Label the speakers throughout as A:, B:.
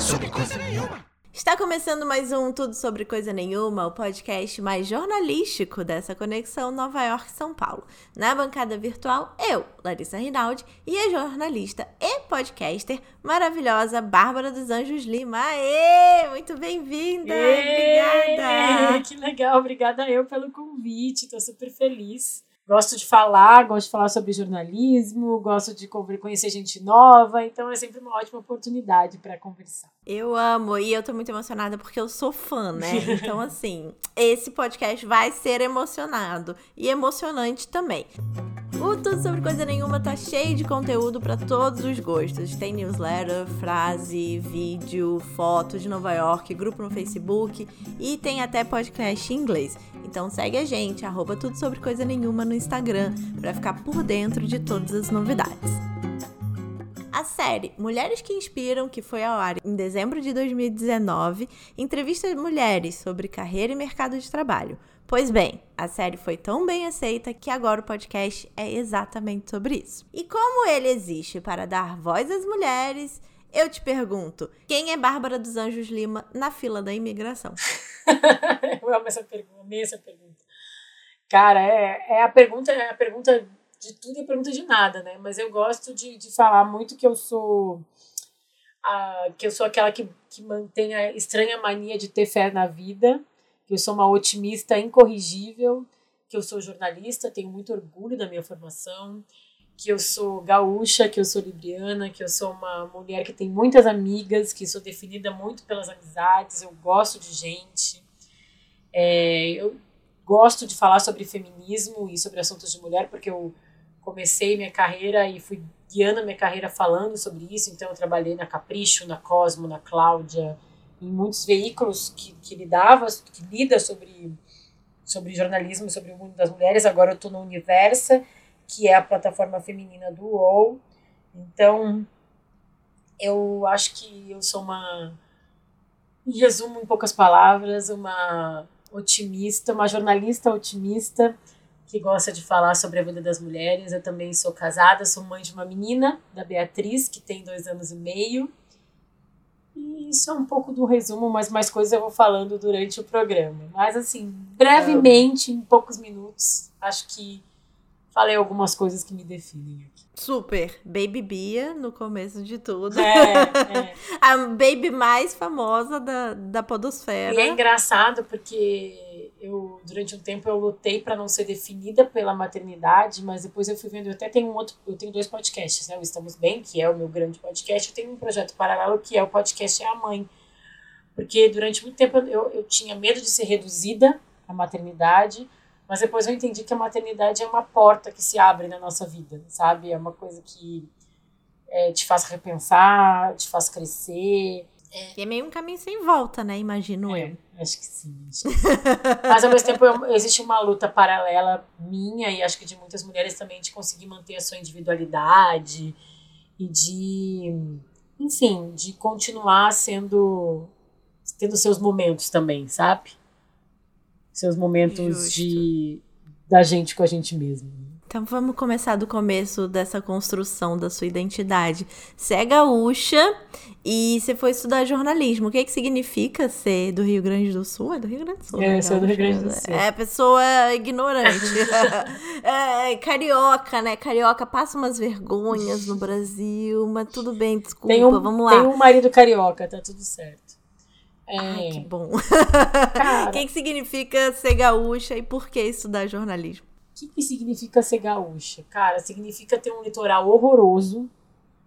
A: sobre coisa nenhuma.
B: Está começando mais um Tudo Sobre Coisa Nenhuma, o podcast mais jornalístico dessa conexão Nova York-São Paulo. Na bancada virtual, eu, Larissa Rinaldi, e a jornalista e podcaster maravilhosa Bárbara dos Anjos Lima. Aê! Muito bem-vinda! Obrigada!
C: Que legal, obrigada eu pelo convite, estou super feliz gosto de falar, gosto de falar sobre jornalismo, gosto de conhecer gente nova, então é sempre uma ótima oportunidade para conversar.
B: Eu amo e eu tô muito emocionada porque eu sou fã, né? Então, assim, esse podcast vai ser emocionado e emocionante também. O Tudo Sobre Coisa Nenhuma tá cheio de conteúdo para todos os gostos. Tem newsletter, frase, vídeo, foto de Nova York, grupo no Facebook e tem até podcast em inglês. Então segue a gente, arroba Tudo Sobre Coisa Nenhuma no Instagram, para ficar por dentro de todas as novidades. A série Mulheres que Inspiram, que foi ao ar em dezembro de 2019, entrevista mulheres sobre carreira e mercado de trabalho. Pois bem, a série foi tão bem aceita que agora o podcast é exatamente sobre isso. E como ele existe para dar voz às mulheres, eu te pergunto: quem é Bárbara dos Anjos Lima na fila da imigração?
C: eu amo essa pergunta, essa pergunta. Cara, é, é a pergunta, é a pergunta de tudo e a pergunta de nada, né? Mas eu gosto de, de falar muito que eu sou a, que eu sou aquela que, que mantém a estranha mania de ter fé na vida que eu sou uma otimista incorrigível, que eu sou jornalista, tenho muito orgulho da minha formação, que eu sou gaúcha, que eu sou libriana, que eu sou uma mulher que tem muitas amigas, que sou definida muito pelas amizades, eu gosto de gente. É, eu gosto de falar sobre feminismo e sobre assuntos de mulher, porque eu comecei minha carreira e fui guiando minha carreira falando sobre isso, então eu trabalhei na Capricho, na Cosmo, na Cláudia, em muitos veículos que, que lidava, que lida sobre, sobre jornalismo, sobre o mundo das mulheres. Agora eu estou no Universa, que é a plataforma feminina do UOL. Então, eu acho que eu sou uma, em resumo, em poucas palavras, uma otimista, uma jornalista otimista que gosta de falar sobre a vida das mulheres. Eu também sou casada, sou mãe de uma menina, da Beatriz, que tem dois anos e meio. E isso é um pouco do resumo, mas mais coisas eu vou falando durante o programa. Mas, assim, brevemente, em poucos minutos, acho que falei algumas coisas que me definem aqui.
B: Super. Baby Bia, no começo de tudo.
C: É, é.
B: A baby mais famosa da, da podosfera.
C: E é engraçado porque eu durante um tempo eu lutei para não ser definida pela maternidade, mas depois eu fui vendo, eu até tenho um outro, eu tenho dois podcasts, né? O Estamos Bem, que é o meu grande podcast, eu tenho um projeto paralelo que é o podcast É a Mãe. Porque durante muito tempo eu, eu tinha medo de ser reduzida à maternidade, mas depois eu entendi que a maternidade é uma porta que se abre na nossa vida, sabe? É uma coisa que é, te faz repensar, te faz crescer,
B: é. E é meio um caminho sem volta, né? Imagino
C: é,
B: eu.
C: Acho que sim. Acho que sim. Mas ao mesmo tempo eu, existe uma luta paralela minha e acho que de muitas mulheres também de conseguir manter a sua individualidade e de, enfim, de continuar sendo tendo seus momentos também, sabe? Seus momentos Justo. de da gente com a gente mesmo.
B: Vamos começar do começo dessa construção da sua identidade. Você é gaúcha e você foi estudar jornalismo. O que, é que significa ser do Rio Grande do Sul? É do Rio Grande do Sul.
C: É, né, sou do Rio Grande do Sul.
B: É pessoa ignorante. é, carioca, né? Carioca passa umas vergonhas no Brasil, mas tudo bem, desculpa,
C: um,
B: vamos lá.
C: Tem um marido carioca, tá tudo certo.
B: É. Ai, que bom. O que, que significa ser gaúcha e por que estudar jornalismo?
C: O que, que significa ser gaúcha? Cara, significa ter um litoral horroroso.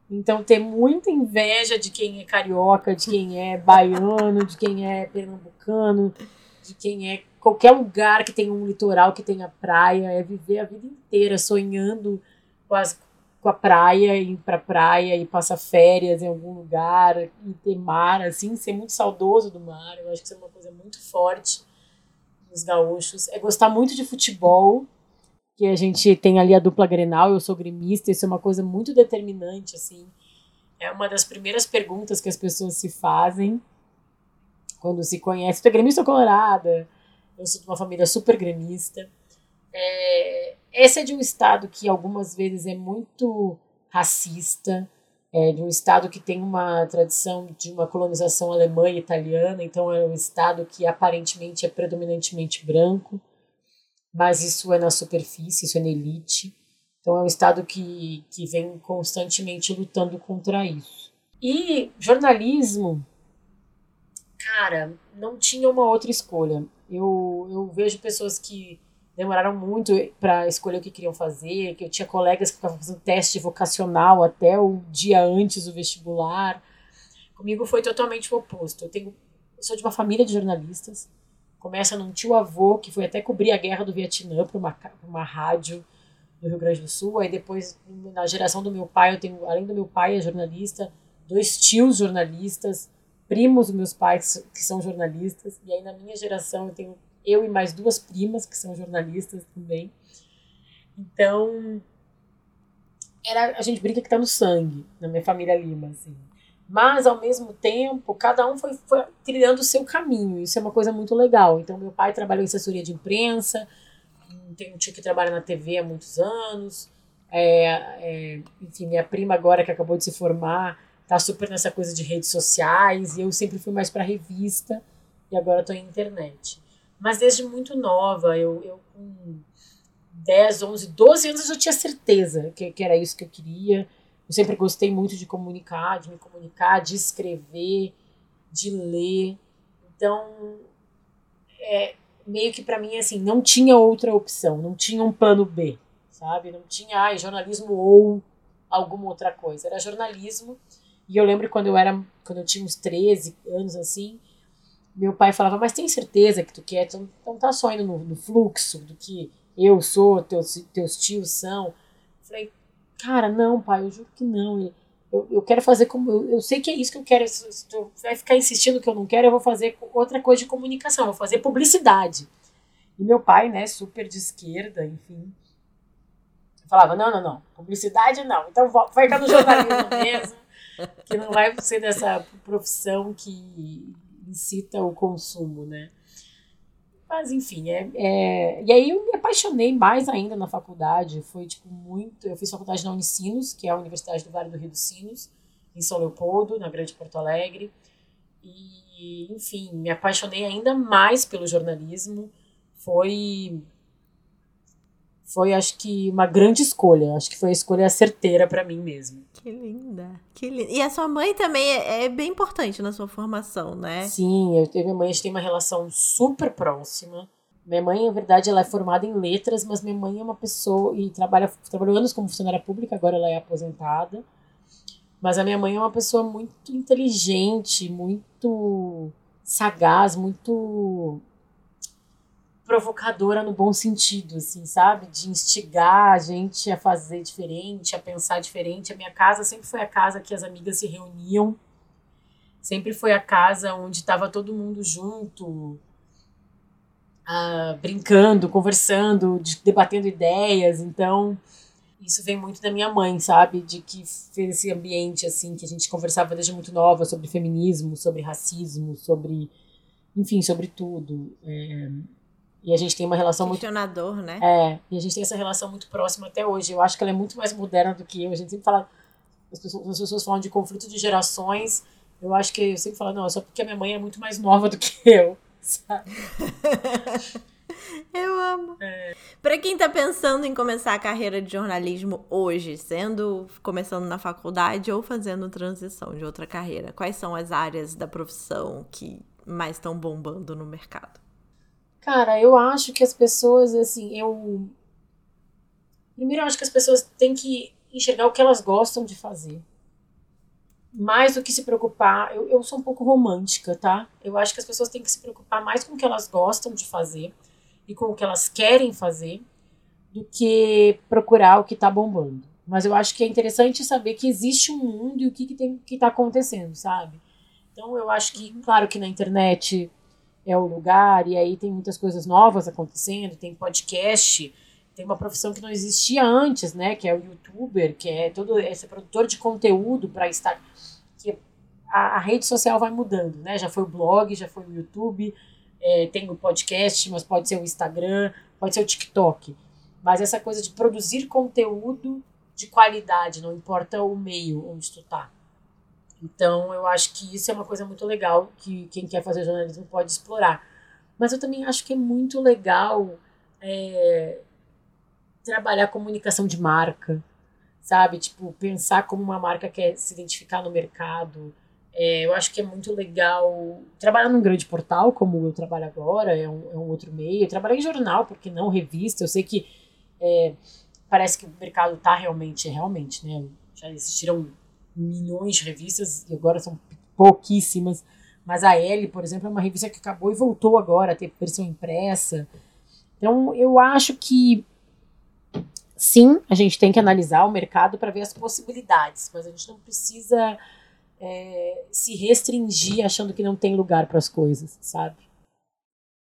C: Então, ter muita inveja de quem é carioca, de quem é baiano, de quem é pernambucano, de quem é qualquer lugar que tenha um litoral, que tenha praia. É viver a vida inteira sonhando com, as, com a praia, ir pra praia e passar férias em algum lugar e ter mar, assim, ser muito saudoso do mar. Eu acho que isso é uma coisa muito forte nos gaúchos. É gostar muito de futebol que a gente tem ali a dupla Grenal, eu sou gremista, isso é uma coisa muito determinante, assim. É uma das primeiras perguntas que as pessoas se fazem quando se conhece. Tu é gremista ou colorada? Eu sou de uma família super gremista. É, esse é de um estado que algumas vezes é muito racista, é, de um estado que tem uma tradição de uma colonização alemã e italiana, então é um estado que aparentemente é predominantemente branco, mas isso é na superfície, isso é na elite. Então é um estado que, que vem constantemente lutando contra isso. E jornalismo, cara, não tinha uma outra escolha. Eu, eu vejo pessoas que demoraram muito para escolher o que queriam fazer, que eu tinha colegas que ficavam fazendo teste vocacional até o dia antes do vestibular. Comigo foi totalmente o oposto. Eu tenho eu sou de uma família de jornalistas. Começa num tio avô que foi até cobrir a guerra do Vietnã para uma, uma rádio do Rio Grande do Sul. Aí depois, na geração do meu pai, eu tenho, além do meu pai é jornalista, dois tios jornalistas, primos dos meus pais que são jornalistas. E aí na minha geração eu tenho eu e mais duas primas que são jornalistas também. Então, era a gente brinca que tá no sangue, na minha família Lima, assim. Mas, ao mesmo tempo, cada um foi, foi trilhando o seu caminho. Isso é uma coisa muito legal. Então, meu pai trabalhou em assessoria de imprensa, tem um tio que trabalha na TV há muitos anos. É, é, enfim, minha prima agora que acabou de se formar tá super nessa coisa de redes sociais e eu sempre fui mais para revista e agora estou em internet. Mas desde muito nova, eu, eu com 10, 11, 12 anos eu já tinha certeza que, que era isso que eu queria. Eu sempre gostei muito de comunicar, de me comunicar, de escrever, de ler. Então, é, meio que para mim, assim, não tinha outra opção, não tinha um plano B, sabe? Não tinha, ai, jornalismo ou alguma outra coisa. Era jornalismo. E eu lembro quando eu era, quando eu tinha uns 13 anos, assim, meu pai falava, mas tem certeza que tu quer? Então, então tá só indo no, no, fluxo do que eu sou, teus, teus tios são. Eu falei, cara, não, pai, eu juro que não. Eu, eu quero fazer como. Eu, eu sei que é isso que eu quero. Se tu vai ficar insistindo que eu não quero, eu vou fazer outra coisa de comunicação, eu vou fazer publicidade. E meu pai, né, super de esquerda, enfim, falava: não, não, não, publicidade não. Então vai ficar no jornalismo mesmo, que não vai ser dessa profissão que incita o consumo, né? Mas enfim, é, é, e aí eu me apaixonei mais ainda na faculdade. Foi tipo muito. Eu fiz faculdade na Unicinos, que é a Universidade do Vale do Rio dos Sinos, em São Leopoldo, na Grande Porto Alegre. E, enfim, me apaixonei ainda mais pelo jornalismo. Foi foi acho que uma grande escolha. Acho que foi a escolha certeira para mim mesmo.
B: Que linda, que linda. E a sua mãe também é, é, bem importante na sua formação, né?
C: Sim, eu e minha mãe a gente tem uma relação super próxima. Minha mãe, na verdade, ela é formada em letras, mas minha mãe é uma pessoa e trabalha trabalhou anos como funcionária pública, agora ela é aposentada. Mas a minha mãe é uma pessoa muito inteligente, muito sagaz, muito provocadora no bom sentido, assim, sabe? De instigar a gente a fazer diferente, a pensar diferente. A minha casa sempre foi a casa que as amigas se reuniam, sempre foi a casa onde estava todo mundo junto, uh, brincando, conversando, de, debatendo ideias. Então, isso vem muito da minha mãe, sabe? De que fez esse ambiente, assim, que a gente conversava desde muito nova sobre feminismo, sobre racismo, sobre. Enfim, sobre tudo. É, e a gente tem uma relação muito.
B: Questionador, né?
C: É, e a gente tem essa relação muito próxima até hoje. Eu acho que ela é muito mais moderna do que eu. A gente sempre fala. As pessoas, as pessoas falam de conflito de gerações. Eu acho que eu sempre falo, não, é só porque a minha mãe é muito mais nova do que eu, sabe?
B: eu amo. É. Para quem tá pensando em começar a carreira de jornalismo hoje, sendo começando na faculdade ou fazendo transição de outra carreira, quais são as áreas da profissão que mais estão bombando no mercado?
C: Cara, eu acho que as pessoas, assim, eu. Primeiro, eu acho que as pessoas têm que enxergar o que elas gostam de fazer. Mais do que se preocupar. Eu, eu sou um pouco romântica, tá? Eu acho que as pessoas têm que se preocupar mais com o que elas gostam de fazer e com o que elas querem fazer do que procurar o que tá bombando. Mas eu acho que é interessante saber que existe um mundo e o que, que tem que tá acontecendo, sabe? Então eu acho que, claro que na internet é o lugar, e aí tem muitas coisas novas acontecendo, tem podcast, tem uma profissão que não existia antes, né, que é o youtuber, que é todo esse produtor de conteúdo para estar que a, a, rede social vai mudando, né? Já foi o blog, já foi o YouTube, é, tem o podcast, mas pode ser o Instagram, pode ser o TikTok. Mas essa coisa de produzir conteúdo de qualidade, não importa o meio onde tu tá. Então, eu acho que isso é uma coisa muito legal que quem quer fazer jornalismo pode explorar. Mas eu também acho que é muito legal é, trabalhar comunicação de marca, sabe? Tipo, pensar como uma marca quer se identificar no mercado. É, eu acho que é muito legal trabalhar num grande portal, como eu trabalho agora, é um, é um outro meio. Eu trabalhei em jornal, porque não revista. Eu sei que é, parece que o mercado está realmente, realmente, né? Já existiram milhões de revistas e agora são pouquíssimas. Mas a L, por exemplo, é uma revista que acabou e voltou agora a ter versão impressa. Então, eu acho que sim, a gente tem que analisar o mercado para ver as possibilidades, mas a gente não precisa é, se restringir achando que não tem lugar para as coisas, sabe?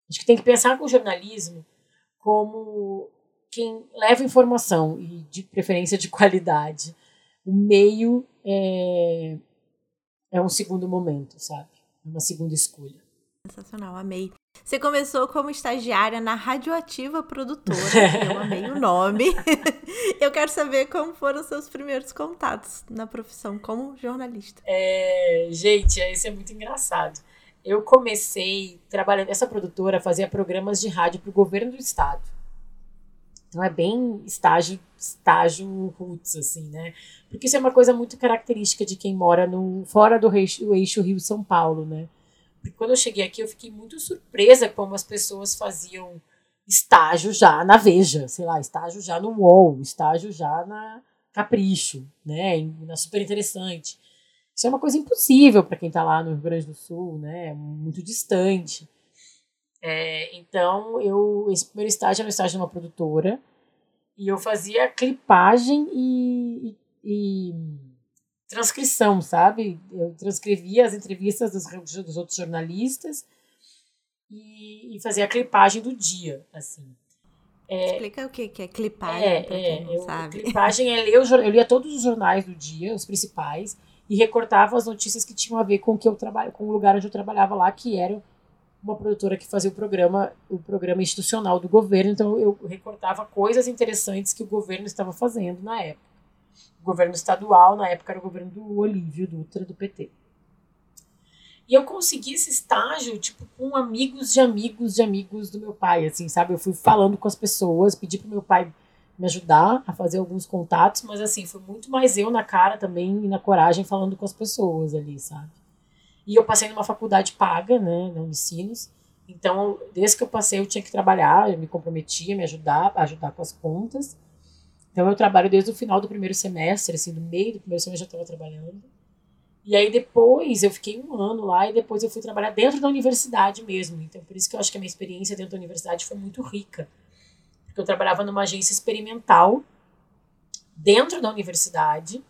C: Acho que tem que pensar com o jornalismo como quem leva informação e de preferência de qualidade. O meio é, é um segundo momento, sabe? É uma segunda escolha.
B: Sensacional, amei. Você começou como estagiária na Radioativa Produtora, eu amei o nome. eu quero saber como foram os seus primeiros contatos na profissão como jornalista.
C: É, gente, isso é muito engraçado. Eu comecei trabalhando nessa produtora, fazia programas de rádio para o governo do estado. Então é bem estágio, estágio roots, assim, né? Porque isso é uma coisa muito característica de quem mora no, fora do eixo, eixo Rio-São Paulo, né? Porque quando eu cheguei aqui, eu fiquei muito surpresa como as pessoas faziam estágio já na Veja, sei lá, estágio já no UOL, estágio já na Capricho, né? Na Super Interessante. Isso é uma coisa impossível para quem está lá no Rio Grande do Sul, né? Muito distante. É, então, eu esse primeiro estágio era um estágio numa produtora e eu fazia clipagem e, e, e transcrição, sabe? Eu transcrevia as entrevistas dos, dos outros jornalistas e, e, fazia a clipagem do dia, assim.
B: É, Explica o que, que é clipagem, é, é, eu, sabe.
C: Clipagem é ler, eu lia todos os jornais do dia, os principais, e recortava as notícias que tinham a ver com o que eu trabalho, com o lugar onde eu trabalhava lá, que era uma produtora que fazia o programa, o programa institucional do governo, então eu recortava coisas interessantes que o governo estava fazendo na época. O governo estadual, na época, era o governo do Olívio Dutra, do PT. E eu consegui esse estágio, tipo, com amigos de amigos de amigos do meu pai, assim, sabe? Eu fui falando com as pessoas, pedi pro meu pai me ajudar a fazer alguns contatos, mas assim, foi muito mais eu na cara também e na coragem falando com as pessoas ali, sabe? E eu passei numa faculdade paga, né, na Unicinos. Então, desde que eu passei, eu tinha que trabalhar, eu me comprometia, me ajudar, ajudar com as contas. Então, eu trabalho desde o final do primeiro semestre, assim, do meio do primeiro semestre eu já estava trabalhando. E aí, depois, eu fiquei um ano lá e depois eu fui trabalhar dentro da universidade mesmo. Então, por isso que eu acho que a minha experiência dentro da universidade foi muito rica. Porque eu trabalhava numa agência experimental dentro da universidade.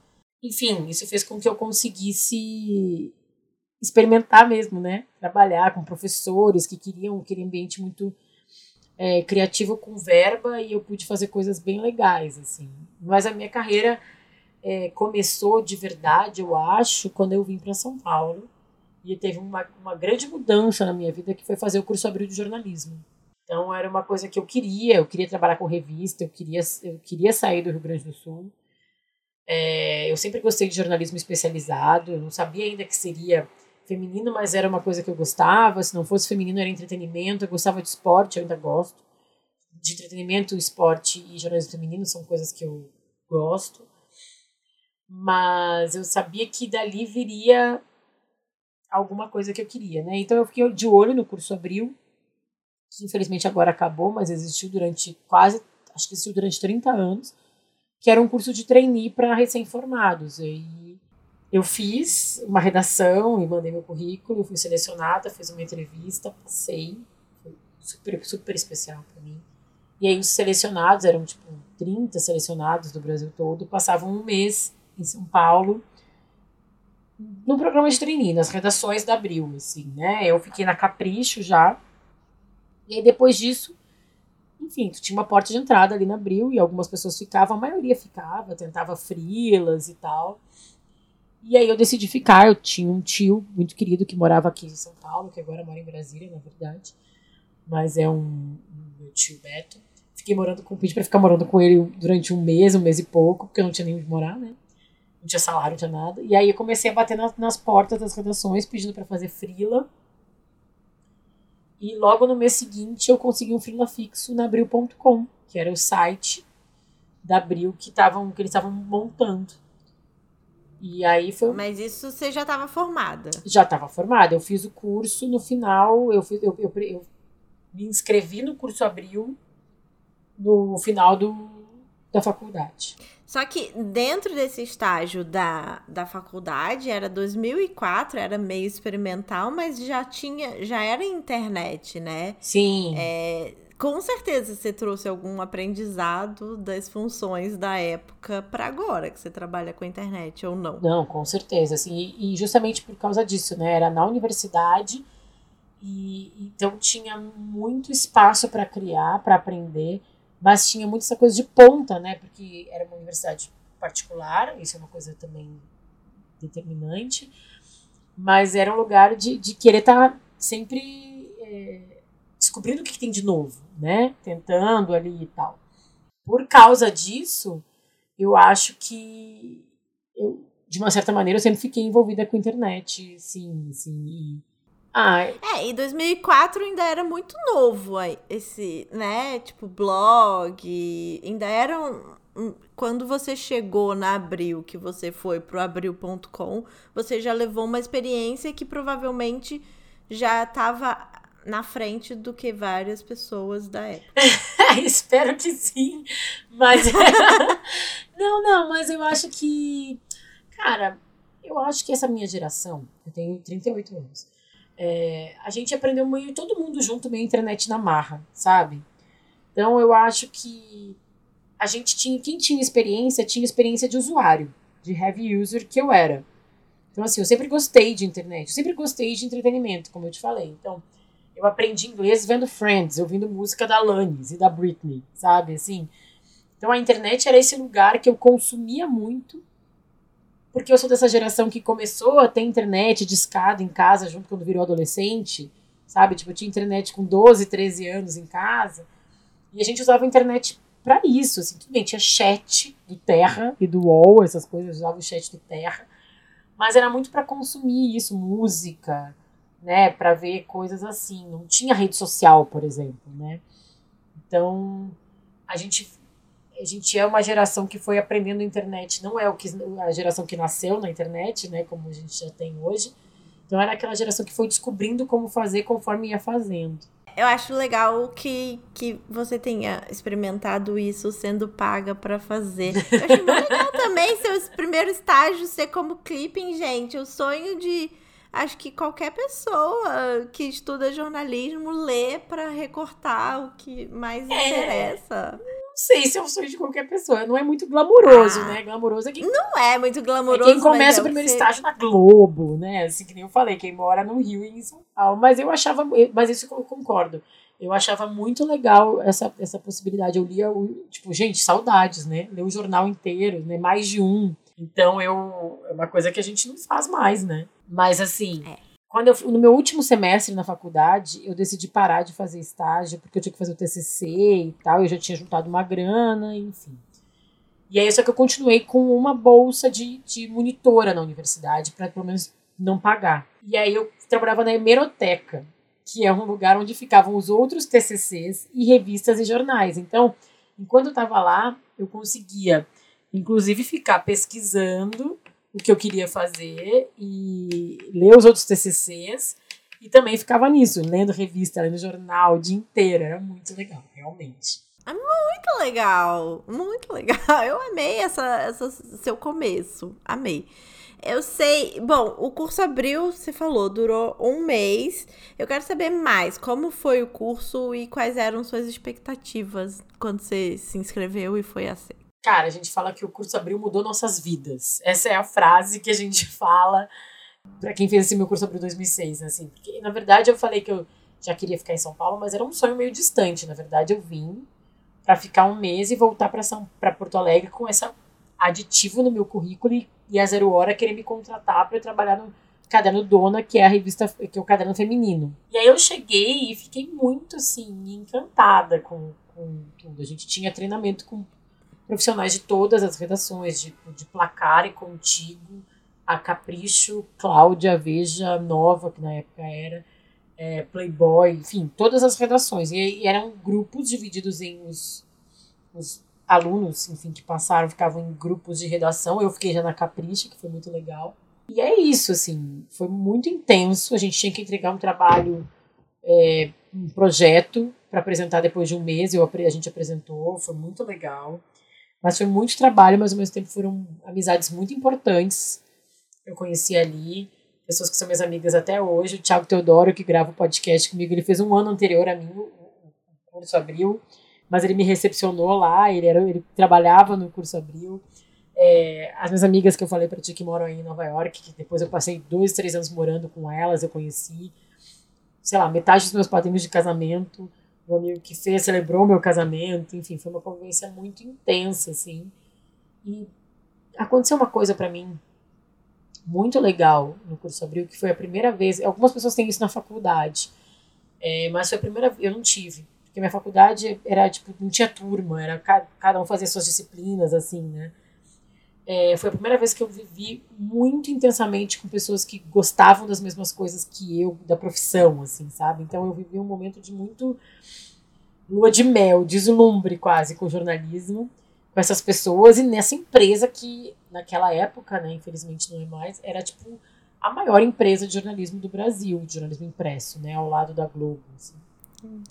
C: Enfim, isso fez com que eu conseguisse experimentar mesmo, né? Trabalhar com professores que queriam aquele ambiente muito é, criativo com verba e eu pude fazer coisas bem legais, assim. Mas a minha carreira é, começou de verdade, eu acho, quando eu vim para São Paulo e teve uma, uma grande mudança na minha vida que foi fazer o curso Abril de Jornalismo. Então era uma coisa que eu queria, eu queria trabalhar com revista, eu queria, eu queria sair do Rio Grande do Sul. É, eu sempre gostei de jornalismo especializado, eu não sabia ainda que seria feminino, mas era uma coisa que eu gostava. Se não fosse feminino, era entretenimento. Eu gostava de esporte, eu ainda gosto. De entretenimento, esporte e jornalismo feminino são coisas que eu gosto. Mas eu sabia que dali viria alguma coisa que eu queria, né? Então eu fiquei de olho no curso Abril, que infelizmente agora acabou, mas existiu durante quase, acho que existiu durante 30 anos, que era um curso de trainee para recém-formados. E eu fiz uma redação e mandei meu currículo, fui selecionada, fiz uma entrevista, passei, foi super, super especial para mim. E aí os selecionados, eram tipo 30 selecionados do Brasil todo, passavam um mês em São Paulo no programa de trainee, nas redações da Abril, assim, né? Eu fiquei na Capricho já. E aí depois disso, enfim, tu tinha uma porta de entrada ali na Abril e algumas pessoas ficavam, a maioria ficava, tentava frilas e tal. E aí eu decidi ficar. Eu tinha um tio muito querido que morava aqui em São Paulo, que agora mora em Brasília, na verdade. Mas é um, um meu tio Beto. fiquei morando com pedi para ficar morando com ele durante um mês, um mês e pouco, porque eu não tinha nem onde morar, né? Não tinha salário, não tinha nada. E aí eu comecei a bater nas, nas portas das redações pedindo para fazer frila. E logo no mês seguinte eu consegui um frila fixo na abril.com, que era o site da Abril que, tavam, que eles estavam montando. E aí foi.
B: Mas isso você já estava formada?
C: Já estava formada. Eu fiz o curso no final, eu, fiz, eu, eu, eu me inscrevi no curso Abril no final do, da faculdade.
B: Só que dentro desse estágio da, da faculdade, era 2004, era meio experimental, mas já tinha, já era internet, né?
C: Sim.
B: É, com certeza você trouxe algum aprendizado das funções da época para agora que você trabalha com a internet ou não?
C: Não, com certeza, assim, e justamente por causa disso, né? Era na universidade e então tinha muito espaço para criar, para aprender mas tinha muito essa coisa de ponta, né? Porque era uma universidade particular, isso é uma coisa também determinante, mas era um lugar de, de querer estar tá sempre é, descobrindo o que, tem de novo, né? Tentando ali e tal. Por causa disso, eu acho que eu, de uma certa maneira, eu sempre fiquei envolvida com a internet, sim, sim. E,
B: ah, é, em 2004 ainda era muito novo esse, né? Tipo, blog. Ainda eram. Quando você chegou na Abril, que você foi pro abril.com, você já levou uma experiência que provavelmente já estava na frente do que várias pessoas da época.
C: Espero que sim. Mas. não, não, mas eu acho que. Cara, eu acho que essa minha geração, eu tenho 38 anos é, a gente aprendeu meio todo mundo junto meio internet na marra, sabe? Então eu acho que a gente tinha, quem tinha experiência, tinha experiência de usuário, de heavy user que eu era. Então assim, eu sempre gostei de internet, eu sempre gostei de entretenimento, como eu te falei. Então, eu aprendi inglês vendo Friends, ouvindo música da Alanis e da Britney, sabe? Assim, então a internet era esse lugar que eu consumia muito porque eu sou dessa geração que começou a ter internet de escada em casa junto quando virou adolescente, sabe? Tipo, eu tinha internet com 12, 13 anos em casa. E a gente usava a internet para isso, assim, tudo bem, tinha chat do Terra e do UOL, essas coisas, usava o chat do Terra, mas era muito para consumir isso, música, né, para ver coisas assim. Não tinha rede social, por exemplo, né? Então, a gente a gente é uma geração que foi aprendendo a internet, não é o que a geração que nasceu na internet, né, como a gente já tem hoje. Então era aquela geração que foi descobrindo como fazer conforme ia fazendo.
B: Eu acho legal que, que você tenha experimentado isso sendo paga para fazer. Eu acho muito legal também seus primeiros estágios ser como clipping, gente. O sonho de acho que qualquer pessoa que estuda jornalismo lê para recortar o que mais é. interessa
C: não sei se é o sonho de qualquer pessoa. Não é muito glamouroso, ah, né? Glamouroso é quem.
B: Não é muito glamouroso.
C: É quem começa é o primeiro estágio na Globo, né? Assim que nem eu falei, quem mora no Rio e em São Paulo. Mas eu achava. Mas isso eu concordo. Eu achava muito legal essa, essa possibilidade. Eu lia, o, tipo, gente, saudades, né? Ler o jornal inteiro, né? Mais de um. Então eu. É uma coisa que a gente não faz mais, né? Mas assim. É. Quando eu, no meu último semestre na faculdade, eu decidi parar de fazer estágio, porque eu tinha que fazer o TCC e tal, eu já tinha juntado uma grana, enfim. E aí, só que eu continuei com uma bolsa de, de monitora na universidade, para pelo menos não pagar. E aí, eu trabalhava na hemeroteca, que é um lugar onde ficavam os outros TCCs e revistas e jornais. Então, enquanto eu estava lá, eu conseguia, inclusive, ficar pesquisando o que eu queria fazer e ler os outros TCCs e também ficava nisso, lendo revista, lendo jornal o dia inteiro. Era muito legal, realmente.
B: É muito legal, muito legal. Eu amei essa, essa seu começo, amei. Eu sei. Bom, o curso abriu, você falou, durou um mês. Eu quero saber mais. Como foi o curso e quais eram suas expectativas quando você se inscreveu e foi aceito?
C: Cara, a gente fala que o curso Abril mudou nossas vidas. Essa é a frase que a gente fala para quem fez esse meu curso Abril 2006, né, assim. Porque, na verdade, eu falei que eu já queria ficar em São Paulo, mas era um sonho meio distante. Na verdade, eu vim para ficar um mês e voltar para São para Porto Alegre com esse aditivo no meu currículo e, e a Zero Hora querer me contratar para trabalhar no Caderno Dona, que é a revista, que é o caderno feminino. E aí eu cheguei e fiquei muito, assim, encantada com, com tudo. A gente tinha treinamento com profissionais de todas as redações, de, de Placar e Contigo, a Capricho, Cláudia, Veja, Nova, que na época era, é, Playboy, enfim, todas as redações. E, e, eram grupos divididos em os, os alunos, enfim, que passaram, ficavam em grupos de redação. Eu fiquei já na Capricho, que foi muito legal. E é isso, assim, foi muito intenso. A gente tinha que entregar um trabalho, é, um projeto para apresentar depois de um mês. Eu, a gente apresentou, foi muito legal. Mas foi muito trabalho, mas ao mesmo tempo foram amizades muito importantes. Eu conheci ali pessoas que são minhas amigas até hoje. O Thiago Teodoro, que grava o podcast comigo, ele fez um ano anterior a mim, o curso Abril, mas ele me recepcionou lá, ele, era, ele trabalhava no curso Abril. É, as minhas amigas que eu falei para ti que moram aí em Nova York, que depois eu passei dois, três anos morando com elas, eu conheci, sei lá, metade dos meus padrinhos de casamento, meu amigo que fez, celebrou meu casamento, enfim, foi uma convivência muito intensa, assim. E aconteceu uma coisa para mim muito legal no curso Abril, que foi a primeira vez, algumas pessoas têm isso na faculdade, é, mas foi a primeira eu não tive, porque minha faculdade era, tipo, não tinha turma, era cada um fazia suas disciplinas, assim, né. É, foi a primeira vez que eu vivi muito intensamente com pessoas que gostavam das mesmas coisas que eu, da profissão, assim, sabe? Então eu vivi um momento de muito lua de mel, deslumbre quase com o jornalismo, com essas pessoas e nessa empresa que naquela época, né, infelizmente não é mais, era tipo a maior empresa de jornalismo do Brasil, de jornalismo impresso, né, ao lado da Globo. Assim.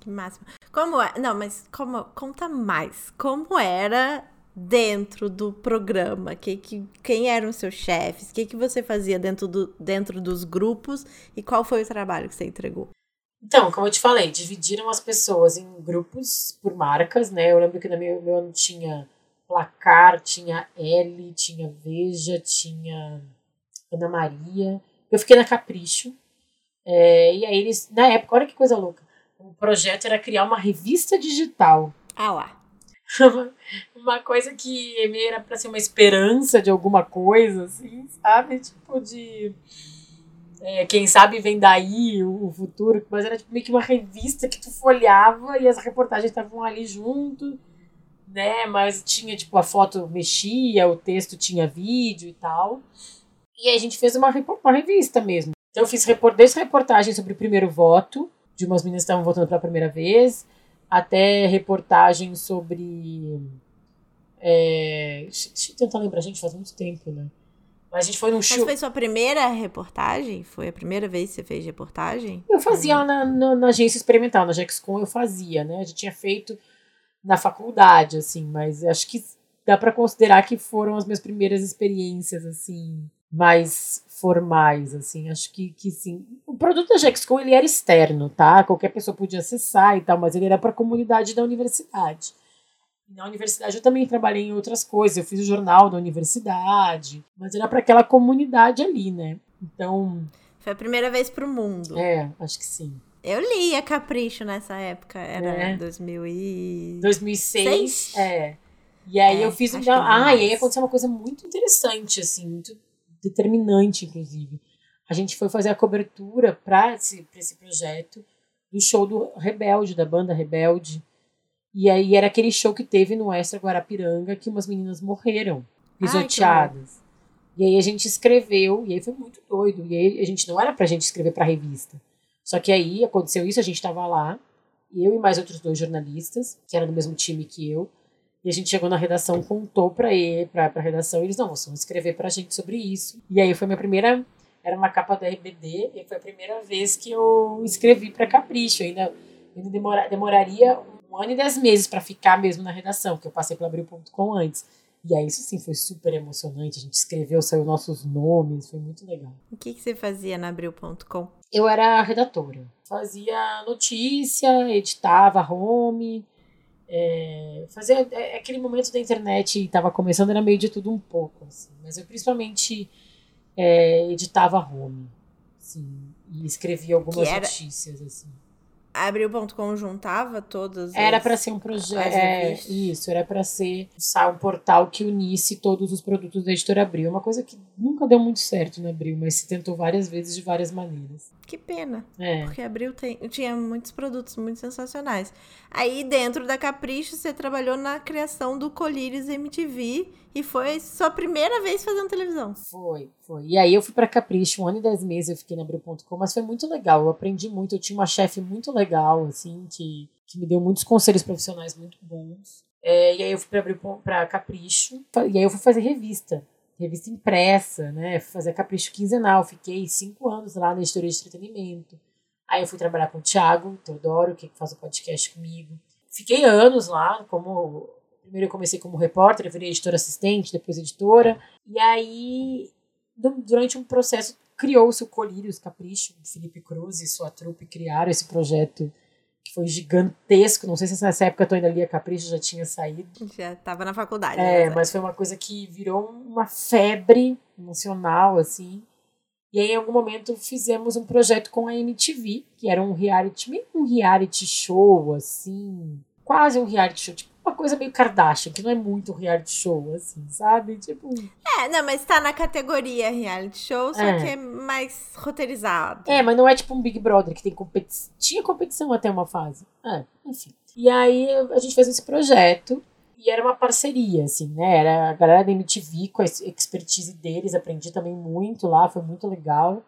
B: Que máximo. Como é? Não, mas como conta mais. Como era dentro do programa? Que, que, quem eram os seus chefes? O que, que você fazia dentro, do, dentro dos grupos? E qual foi o trabalho que você entregou?
C: Então, como eu te falei, dividiram as pessoas em grupos por marcas, né? Eu lembro que no meu, meu ano tinha Placar, tinha L, tinha Veja, tinha Ana Maria. Eu fiquei na Capricho. É, e aí eles, na época, olha que coisa louca. O projeto era criar uma revista digital.
B: Ah lá.
C: uma coisa que era para ser uma esperança de alguma coisa, assim, sabe? Tipo de. É, quem sabe vem daí o, futuro, mas era tipo, meio que uma revista que tu folhava e as reportagens estavam ali junto, né? Mas tinha, tipo, a foto mexia, o texto tinha vídeo e tal. E aí a gente fez uma, uma revista mesmo. Então eu fiz report desde reportagem sobre o primeiro voto, de umas meninas que estavam votando pela primeira vez, até reportagem sobre. É, deixa eu tentar lembrar, gente, faz muito tempo, né? Mas a gente foi num show.
B: Mas foi sua primeira reportagem? Foi a primeira vez que você fez reportagem?
C: Eu fazia uhum. na, na, na, agência experimental, na Jexcom eu fazia, né? A gente tinha feito na faculdade, assim, mas acho que dá para considerar que foram as minhas primeiras experiências, assim, mais formais, assim, acho que, que sim. O produto da Gexcom, ele era externo, tá? Qualquer pessoa podia acessar e tal, mas ele era para a comunidade da universidade. Na universidade eu também trabalhei em outras coisas, eu fiz o jornal da universidade, mas era para aquela comunidade ali, né? Então...
B: Foi a primeira vez para o mundo.
C: É, acho que sim.
B: Eu li a Capricho nessa época, era é. 2000 e...
C: 2006, Seis? é. E aí é, eu fiz... Um... Ah, e aí aconteceu uma coisa muito interessante, assim, muito determinante, inclusive. A gente foi fazer a cobertura para esse, esse projeto do show do Rebelde, da banda Rebelde. E aí era aquele show que teve no Extra Guarapiranga que umas meninas morreram, pisoteadas. Ai, e aí a gente escreveu, e aí foi muito doido. E aí a gente não era pra gente escrever pra revista. Só que aí aconteceu isso, a gente tava lá, eu e mais outros dois jornalistas, que eram do mesmo time que eu, e a gente chegou na redação, contou para ele, pra, pra redação, e eles, não, vocês vão escrever pra gente sobre isso. E aí foi minha primeira, era uma capa da RBD, e foi a primeira vez que eu escrevi para Capricho. ainda, ainda demora, demoraria um ano e dez meses para ficar mesmo na redação, que eu passei pelo Abril.com antes. E aí, isso sim, foi super emocionante. A gente escreveu, saiu nossos nomes, foi muito legal.
B: O que, que você fazia na Abril.com?
C: Eu era redatora. Fazia notícia, editava home, é, fazia é, aquele momento da internet estava começando era meio de tudo um pouco assim, mas eu principalmente é, editava home assim, e escrevia algumas era, notícias assim
B: Abril.com juntava todas
C: Era para ser um projeto. É, isso, era para ser um portal que unisse todos os produtos da editora Abril. Uma coisa que nunca deu muito certo na Abril, mas se tentou várias vezes de várias maneiras.
B: Que pena.
C: É.
B: Porque Abril tem, tinha muitos produtos muito sensacionais. Aí, dentro da Capricho, você trabalhou na criação do Colírios MTV e foi sua primeira vez fazendo televisão.
C: Foi, foi. E aí eu fui pra Capricho, um ano e dez meses eu fiquei na Abril.com, mas foi muito legal. Eu aprendi muito, eu tinha uma chefe muito legal, assim, que, que me deu muitos conselhos profissionais muito bons. É, e aí eu fui pra Capricho, e aí eu fui fazer revista. Revista impressa, né? Fazer Capricho quinzenal. Fiquei cinco anos lá na editoria de entretenimento. Aí eu fui trabalhar com o Thiago Teodoro, que faz o podcast comigo. Fiquei anos lá, como. Primeiro eu comecei como repórter, eu virei editora assistente, depois editora. E aí, du- durante um processo, criou-se o Colírios Capricho. O Felipe Cruz e sua trupe criaram esse projeto que foi gigantesco. Não sei se nessa época eu ainda lia Capricho, já tinha saído.
B: Já tava na faculdade.
C: É, mas foi uma coisa que virou uma febre nacional, assim. E aí, em algum momento, fizemos um projeto com a MTV, que era um reality, meio um reality show, assim. Quase um reality show, tipo uma coisa meio Kardashian, que não é muito reality show, assim, sabe? Tipo.
B: É, não, mas tá na categoria reality show, só
C: É.
B: que é mais roteirizado.
C: É, mas não é tipo um Big Brother que tem competição. Tinha competição até uma fase. É, enfim. E aí a gente fez esse projeto e era uma parceria, assim, né? Era a galera da MTV com a ex- expertise deles, aprendi também muito lá, foi muito legal.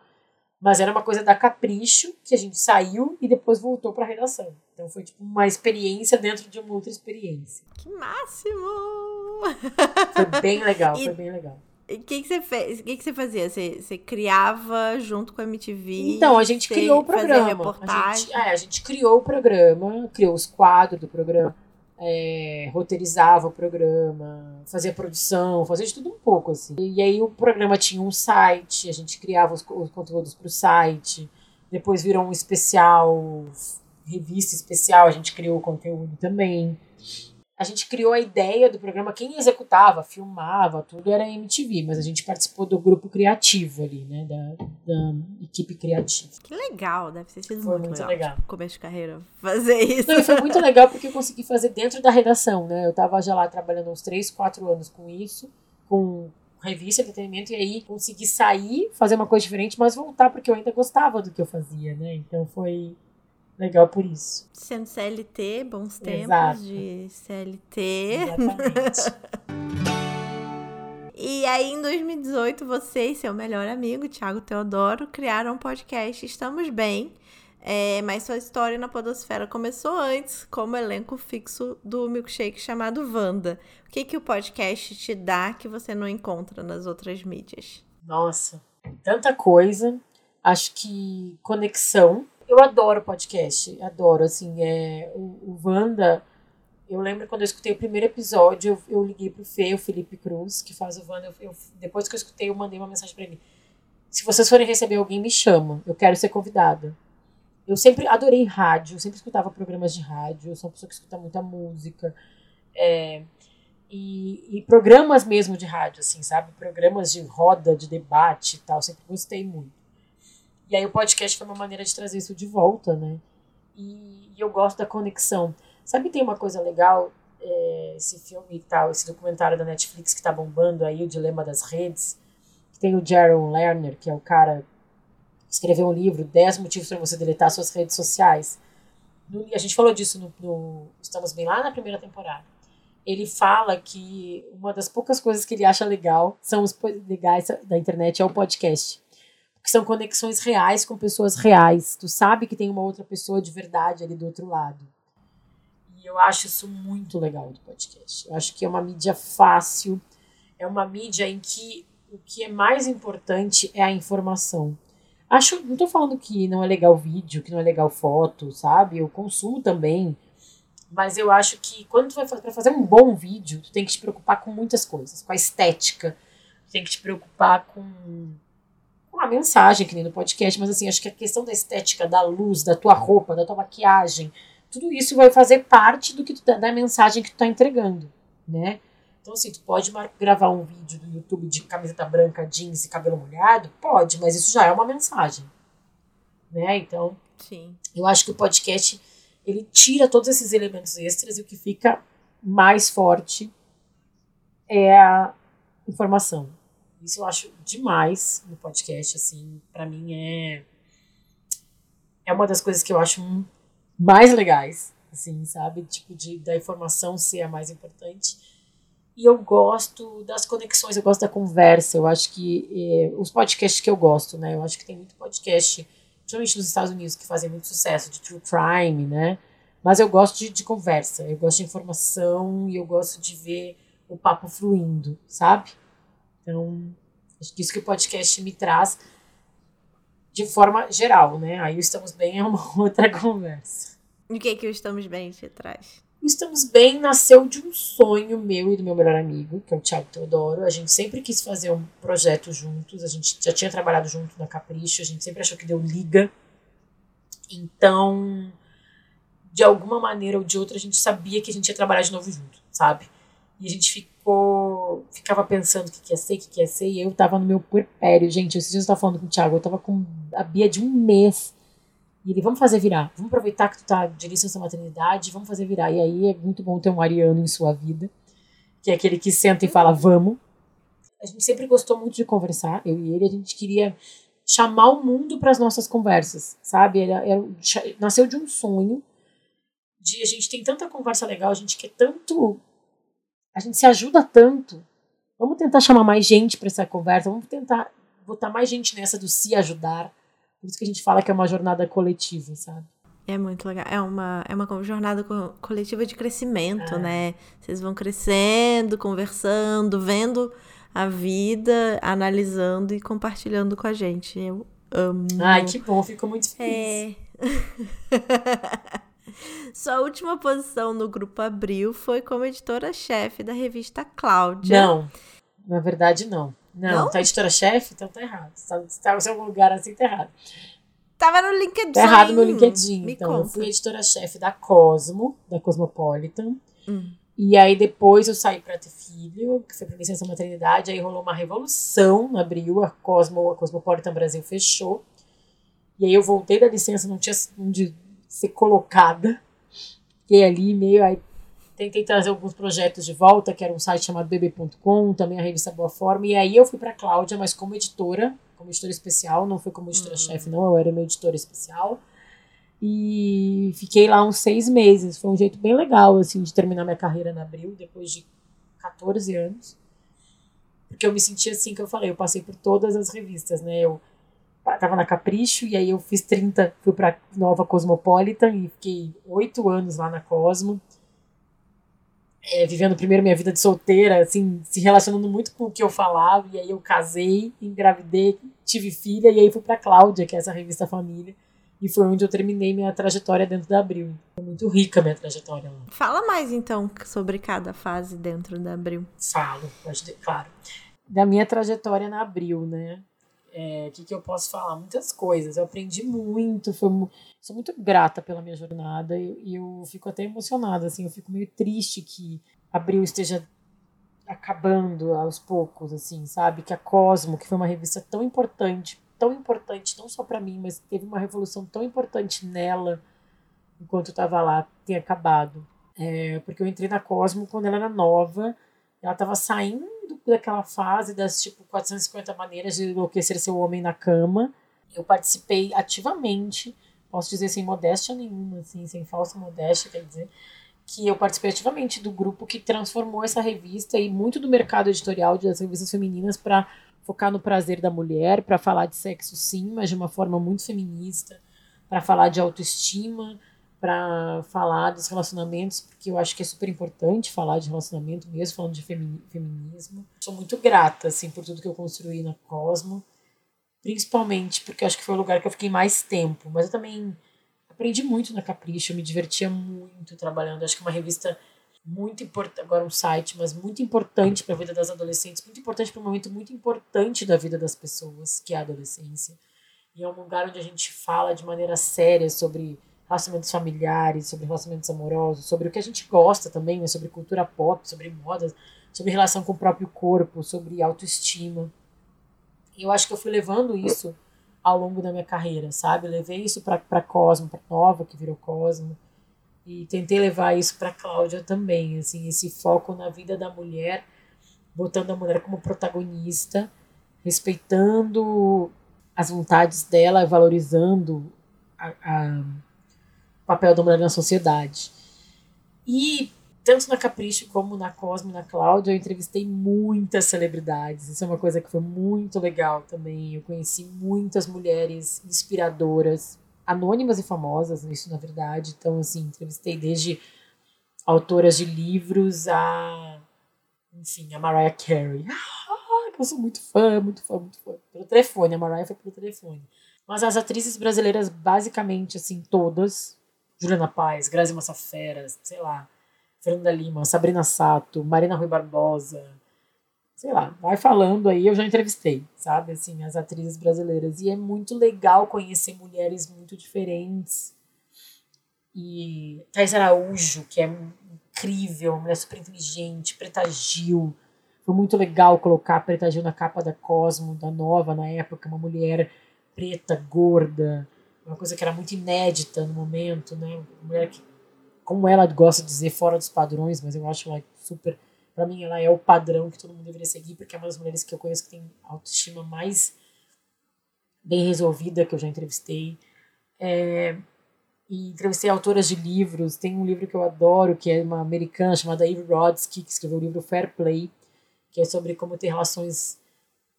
C: Mas era uma coisa da Capricho, que a gente saiu e depois voltou pra redação. Então foi tipo uma experiência dentro de uma outra experiência.
B: Que máximo!
C: Foi bem legal,
B: E-
C: foi bem legal.
B: E o que, que você fez? O que, que você fazia? Você, você criava junto com a MTV?
C: Então, a gente criou o programa. A gente, é, a gente criou o programa, criou os quadros do programa, é, roteirizava o programa, fazia produção, fazia de tudo um pouco, assim. E aí o programa tinha um site, a gente criava os, os conteúdos para o site, depois virou um especial, revista especial, a gente criou o conteúdo também. A gente criou a ideia do programa, quem executava, filmava, tudo era a MTV, mas a gente participou do grupo criativo ali, né, da, da equipe criativa.
B: Que legal, deve ter sido
C: Foi
B: muito,
C: muito
B: legal.
C: legal.
B: Tipo, começo de carreira, fazer isso.
C: Não, foi muito legal porque eu consegui fazer dentro da redação, né? Eu tava já lá trabalhando uns 3, 4 anos com isso, com revista, entretenimento, e aí consegui sair, fazer uma coisa diferente, mas voltar porque eu ainda gostava do que eu fazia, né? Então foi legal por isso.
B: Sendo CLT, bons tempos
C: Exato.
B: de CLT.
C: Exatamente.
B: E aí, em 2018, você e seu melhor amigo, Thiago Teodoro, criaram um podcast Estamos Bem. É, mas sua história na Podosfera começou antes, como elenco fixo do milkshake chamado Wanda. O que, que o podcast te dá que você não encontra nas outras mídias?
C: Nossa, tanta coisa. Acho que conexão. Eu adoro podcast, adoro. Assim, é, o, o Wanda, eu lembro quando eu escutei o primeiro episódio, eu, eu liguei pro Fê, o Felipe Cruz, que faz o Wanda. Eu, eu- depois que eu escutei, eu mandei uma mensagem pra ele. Se vocês forem receber alguém, me chama. Eu quero ser convidada. Eu sempre adorei rádio, eu sempre escutava programas de rádio. Eu sou uma pessoa que escuta muita música. É, e, e programas mesmo de rádio, assim, sabe? Programas de roda, de debate e tal. Sempre gostei muito. E aí o podcast foi uma maneira de trazer isso de volta, né? E, e eu gosto da conexão. Sabe, tem uma coisa legal, é, esse filme e tal, esse documentário da Netflix que tá bombando aí, o Dilema das Redes. que Tem o Jaron Lerner, que é o cara que escreveu um livro, 10 motivos para você deletar suas redes sociais. No- a gente falou disso no, no Estamos Bem lá na primeira temporada ele fala que uma das poucas coisas que ele acha legal são os legais da internet é o podcast. Porque são conexões reais com pessoas reais. Tu sabe que tem uma outra pessoa de verdade ali do outro lado. E eu acho isso muito legal do podcast. Eu acho que é uma mídia fácil, é uma mídia em que o que é mais importante é a informação. Acho, não tô falando que não é legal vídeo, que não é legal foto, sabe? Eu consumo também. Mas eu acho que quando tu vai fazer, pra fazer um bom vídeo, tu tem que te preocupar com muitas coisas, com a estética, tu tem que te preocupar com a mensagem, que nem no podcast, mas assim, acho que a questão da estética, da luz, da tua roupa, da tua maquiagem, tudo isso vai fazer parte do que tu, tá- da mensagem que tu tá entregando, né? Então, assim, tu pode gravar um vídeo do YouTube de camiseta branca, jeans e cabelo molhado? Pode, mas isso já é uma mensagem, né? Então,
B: Sim.
C: Eu acho que o podcast ele tira todos esses elementos extras e o que fica mais forte é a informação. Isso eu acho demais no podcast, assim, para mim é é uma das coisas que eu acho mais legais, assim, sabe? Tipo de da informação ser a mais importante. E eu gosto das conexões, eu gosto da conversa. Eu acho que eh, os podcasts que eu gosto, né? Eu acho que tem muito podcast, principalmente nos Estados Unidos, que fazem muito sucesso, de true crime, né? Mas eu gosto de, de conversa, eu gosto de informação e eu gosto de ver o papo fluindo, sabe? Então, acho que isso que o podcast me traz de forma geral, né? Aí o Estamos Bem é uma outra conversa.
B: E o que, que o Estamos Bem te traz?
C: O Estamos Bem nasceu de um sonho meu e do meu melhor amigo, que é o Thiago Teodoro. A gente sempre quis fazer um projeto juntos, a gente já tinha trabalhado junto na Capricho, a gente sempre achou que deu liga. Então, de alguma maneira ou de outra, a gente sabia que a gente ia trabalhar de novo junto, sabe? E a gente ficou, ficava pensando o que, ia ser, o que, ia ser, e eu tava no meu puerpério. Gente, esses dias eu tava falando com o Thiago, eu tava com a Bia de um mês. E ele, vamos fazer virar, vamos aproveitar que tu tá de licença maternidade, vamos fazer virar. E aí é muito bom ter um ariano em sua vida, que é aquele que senta e fala, vamos. A gente sempre gostou muito de conversar, eu e ele, a gente queria chamar o mundo para as nossas conversas, sabe? Era, nasceu de um sonho de a gente tem tanta conversa legal, a gente quer tanto. A gente se ajuda tanto. Vamos tentar chamar mais gente para essa conversa, vamos tentar botar mais gente nessa do se ajudar. Por isso que a gente fala que é uma jornada coletiva, sabe?
B: É muito legal. É uma, é uma jornada co coletiva de crescimento, é. né? Vocês vão crescendo, conversando, vendo a vida, analisando e compartilhando com a gente. Eu amo.
C: Ai, que bom, fico muito
B: feliz. É. Sua última posição no Grupo Abril foi como editora-chefe da revista Cláudia.
C: Não, na verdade não. Não, não? tá editora-chefe? Então tá errado. Se tá, tá no seu lugar assim, tá errado.
B: Tava no LinkedIn.
C: Tá errado no LinkedIn. Me então, conta. eu fui editora-chefe da Cosmo, da Cosmopolitan. Hum. E aí depois eu saí para ter filho, que foi pra licença maternidade, aí rolou uma revolução no abril, a Cosmo, a Cosmopolitan Brasil fechou. E aí eu voltei da licença, não tinha ser colocada. Fiquei ali meio aí tentei trazer alguns projetos de volta, que era um site chamado bb.com, também a revista Boa Forma, e aí eu fui para Cláudia, mas como editora, como editora especial, não foi como editora-chefe, não, eu era minha editora especial. E fiquei lá uns seis meses. Foi um jeito bem legal, assim, de terminar minha carreira na Abril, depois de 14 anos. Porque eu me senti assim que eu falei, eu passei por todas as revistas, né? Eu tava na Capricho, e aí eu fiz 30, fui pra Nova Cosmopolitan e fiquei oito anos lá na Cosmo. É, vivendo primeiro minha vida de solteira, assim, se relacionando muito com o que eu falava, e aí eu casei, engravidei, tive filha, e aí fui pra Cláudia, que é essa revista Família, e foi onde eu terminei minha trajetória dentro da Abril. Foi muito rica minha trajetória lá.
B: Fala mais então sobre cada fase dentro da Abril.
C: Falo, pode, claro. Da minha trajetória na Abril, né? É, que, que eu posso falar? Muitas coisas. Eu aprendi muito, foi, sou muito grata pela minha jornada e, e eu fico até emocionada, assim, eu fico meio triste que Abril esteja acabando aos poucos, assim, sabe? Que a Cosmo, que foi uma revista tão importante, tão importante não só para mim, mas teve uma revolução tão importante nela enquanto eu estava lá, tem acabado. É, porque eu entrei na Cosmo quando ela era nova, ela estava saindo daquela fase das tipo 450 maneiras de enlouquecer seu homem na cama. Eu participei ativamente, posso dizer sem modéstia nenhuma, assim, sem falsa modéstia, quer dizer, que eu participei ativamente do grupo que transformou essa revista e muito do mercado editorial das revistas femininas para focar no prazer da mulher, para falar de sexo sim, mas de uma forma muito feminista, para falar de autoestima, para falar dos relacionamentos, porque eu acho que é super importante falar de relacionamento, mesmo falando de feminismo. Sou muito grata, assim, por tudo que eu construí na Cosmo, principalmente porque acho que foi o lugar que eu fiquei mais tempo, mas eu também aprendi muito na Capricho, me divertia muito trabalhando. Acho que é uma revista muito importante, agora um site, mas muito importante para a vida das adolescentes, muito importante para um momento muito importante da vida das pessoas, que é a adolescência. E é um lugar onde a gente fala de maneira séria sobre relacionamentos familiares, sobre relacionamentos amorosos, sobre o que a gente gosta também, né? sobre cultura pop, sobre modas, sobre relação com o próprio corpo, sobre autoestima. E eu acho que eu fui levando isso ao longo da minha carreira, sabe? Levei isso para Cosmo, para Nova, que virou Cosmo, e tentei levar isso para Cláudia também, assim, esse foco na vida da mulher, botando a mulher como protagonista, respeitando as vontades dela, valorizando a, a, papel da mulher na sociedade. E tanto na Capricho como na Cosmo e na Cláudia, eu entrevistei muitas celebridades. Isso é uma coisa que foi muito legal também. Eu conheci muitas mulheres inspiradoras, anônimas e famosas, isso na verdade. Então, assim, entrevistei desde autoras de livros a, enfim, a Mariah Carey. Ah, eu sou muito fã, muito fã, muito fã. Pelo telefone, a Mariah foi pelo telefone. Mas as atrizes brasileiras, basicamente, assim, todas, Juliana Paz, Grazi Massafera, sei lá, Fernanda Lima, Sabrina Sato, Marina Rui Barbosa, sei lá, vai falando aí, eu já entrevistei, sabe, assim, as atrizes brasileiras. E é muito legal conhecer mulheres muito diferentes. E Thais Araújo, que é incrível, uma mulher super inteligente, Preta Gil. Foi muito legal colocar a Preta Gil na capa da Cosmo, da Nova, na época, uma mulher preta, gorda, uma coisa que era muito inédita no momento, né? Mulher que como ela gosta de dizer, fora dos padrões, mas eu acho ela super. Para mim, ela é o padrão que todo mundo deveria seguir, porque é uma das mulheres que eu conheço que tem autoestima mais bem resolvida que eu já entrevistei. É, e entrevistei autoras de livros. Tem um livro que eu adoro, que é uma americana chamada Eve Rodsky, que escreveu o livro Fair Play, que é sobre como ter relações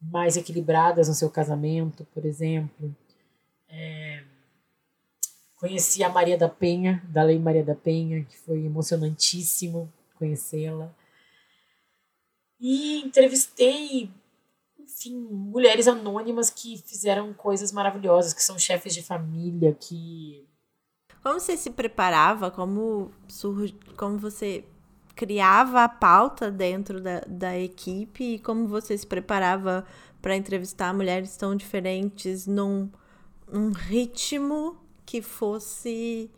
C: mais equilibradas no seu casamento, por exemplo. É, Conheci a Maria da Penha, da Lei Maria da Penha, que foi emocionantíssimo conhecê-la. E entrevistei, enfim, mulheres anônimas que fizeram coisas maravilhosas, que são chefes de família, que.
B: Como você se preparava? Como, surge, como você criava a pauta dentro da, da equipe e como você se preparava para entrevistar mulheres tão diferentes num, num ritmo que fosse